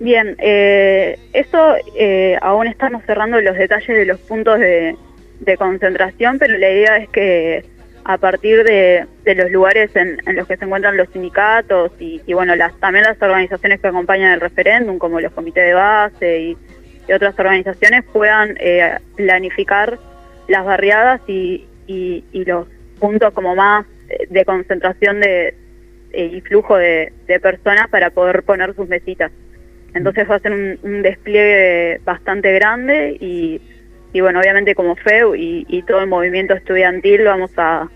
Bien, eh, eso eh, aún estamos cerrando los detalles de los puntos de, de concentración, pero la idea es que a partir de, de los lugares en, en los que se encuentran los sindicatos y, y, bueno, las, también las organizaciones que acompañan el referéndum, como los comités de base y, otras organizaciones, puedan eh, planificar las barriadas y, y, y los puntos como más eh, de concentración de, y flujo de, de personas para poder poner sus mesitas. Entonces va a ser un, un despliegue bastante grande y, y bueno, obviamente como FEU y, todo el movimiento estudiantil vamos a,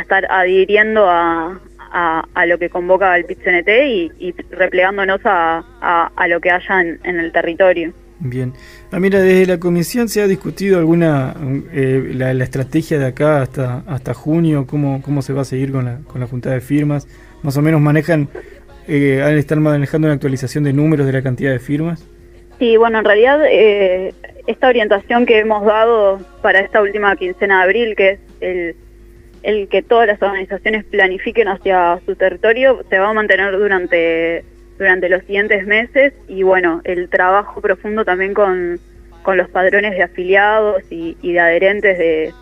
estar adhiriendo a, a, lo que convoca el PIT-CNT y, y replegándonos a, a, a lo que haya en, el territorio. Bien. Ah, mira, desde la comisión se ha discutido alguna eh, la, estrategia de acá hasta hasta junio, cómo, cómo se va a seguir con la, con la junta de firmas. Más o menos manejan, eh, han estar manejando una actualización de números de la cantidad de firmas. Sí, bueno, en realidad eh, esta orientación que hemos dado para esta última quincena de abril, que es el, el que todas las organizaciones planifiquen hacia su territorio, se va a mantener durante durante los siguientes meses y bueno, el trabajo profundo también con, con los padrones de afiliados y, y de adherentes de,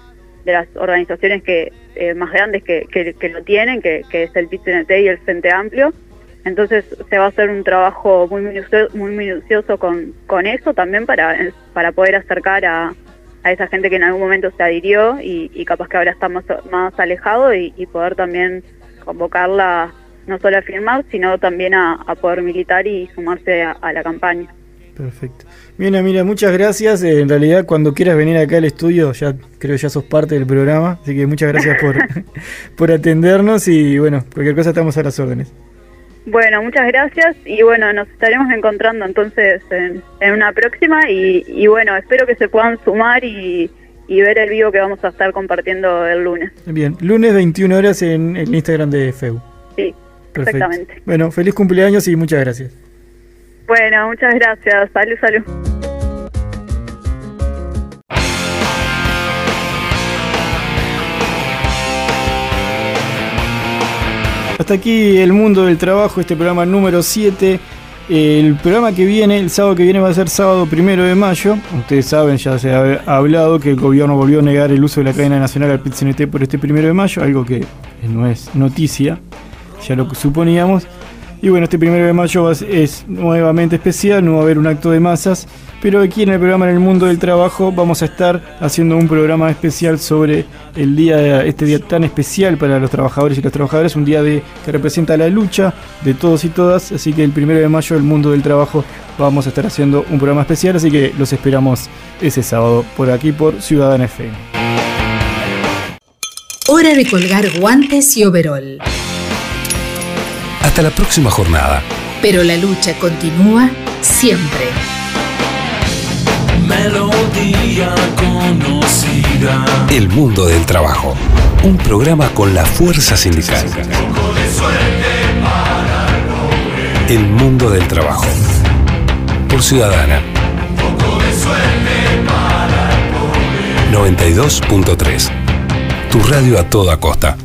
de, las organizaciones que eh, más grandes que, que, lo tienen, que, que es el PIT-CNT y el Frente Amplio. Entonces se va a hacer un trabajo muy minucioso, muy minucioso con, con eso también para, para poder acercar a, a esa gente que en algún momento se adhirió y, capaz que ahora está más, alejado y, poder también convocarla no solo a firmar, sino también a, a poder militar y sumarse a, la campaña. Perfecto. Bien, mira, muchas gracias. Eh, en realidad, cuando quieras venir acá al estudio, ya creo ya sos parte del programa. Así que muchas gracias por, por atendernos y bueno, cualquier cosa estamos a las órdenes. Bueno, muchas gracias y bueno, nos estaremos encontrando entonces en, en una próxima y, y bueno, espero que se puedan sumar y, y ver el vivo que vamos a estar compartiendo el lunes. Bien, lunes 21 horas en el Instagram de FEU. Sí, Perfecto. exactamente. Bueno, feliz cumpleaños y muchas gracias. Bueno, muchas gracias. Salud, salud. Hasta aquí el mundo del trabajo, este programa número 7. El programa que viene, el sábado que viene va a ser sábado primero de mayo. Ustedes saben, ya se ha hablado que el gobierno volvió a negar el uso de la cadena nacional al PIT-CNT por este primero de mayo, algo que no es noticia, ya lo suponíamos. Y bueno, este primero de mayo es nuevamente especial, no va a haber un acto de masas, pero aquí en el programa En el Mundo del Trabajo vamos a estar haciendo un programa especial sobre el día, este día tan especial para los trabajadores y las trabajadoras, un día de, que representa la lucha de todos y todas, así que el primero de mayo el Mundo del Trabajo vamos a estar haciendo un programa especial, así que los esperamos ese sábado por aquí por Ciudadana FM. Hora de colgar guantes y overol. Hasta la próxima jornada. Pero la lucha continúa siempre. El mundo del trabajo. Un programa con la fuerza sindical. El mundo del trabajo. Por Ciudadana. 92.3. Tu radio a toda costa.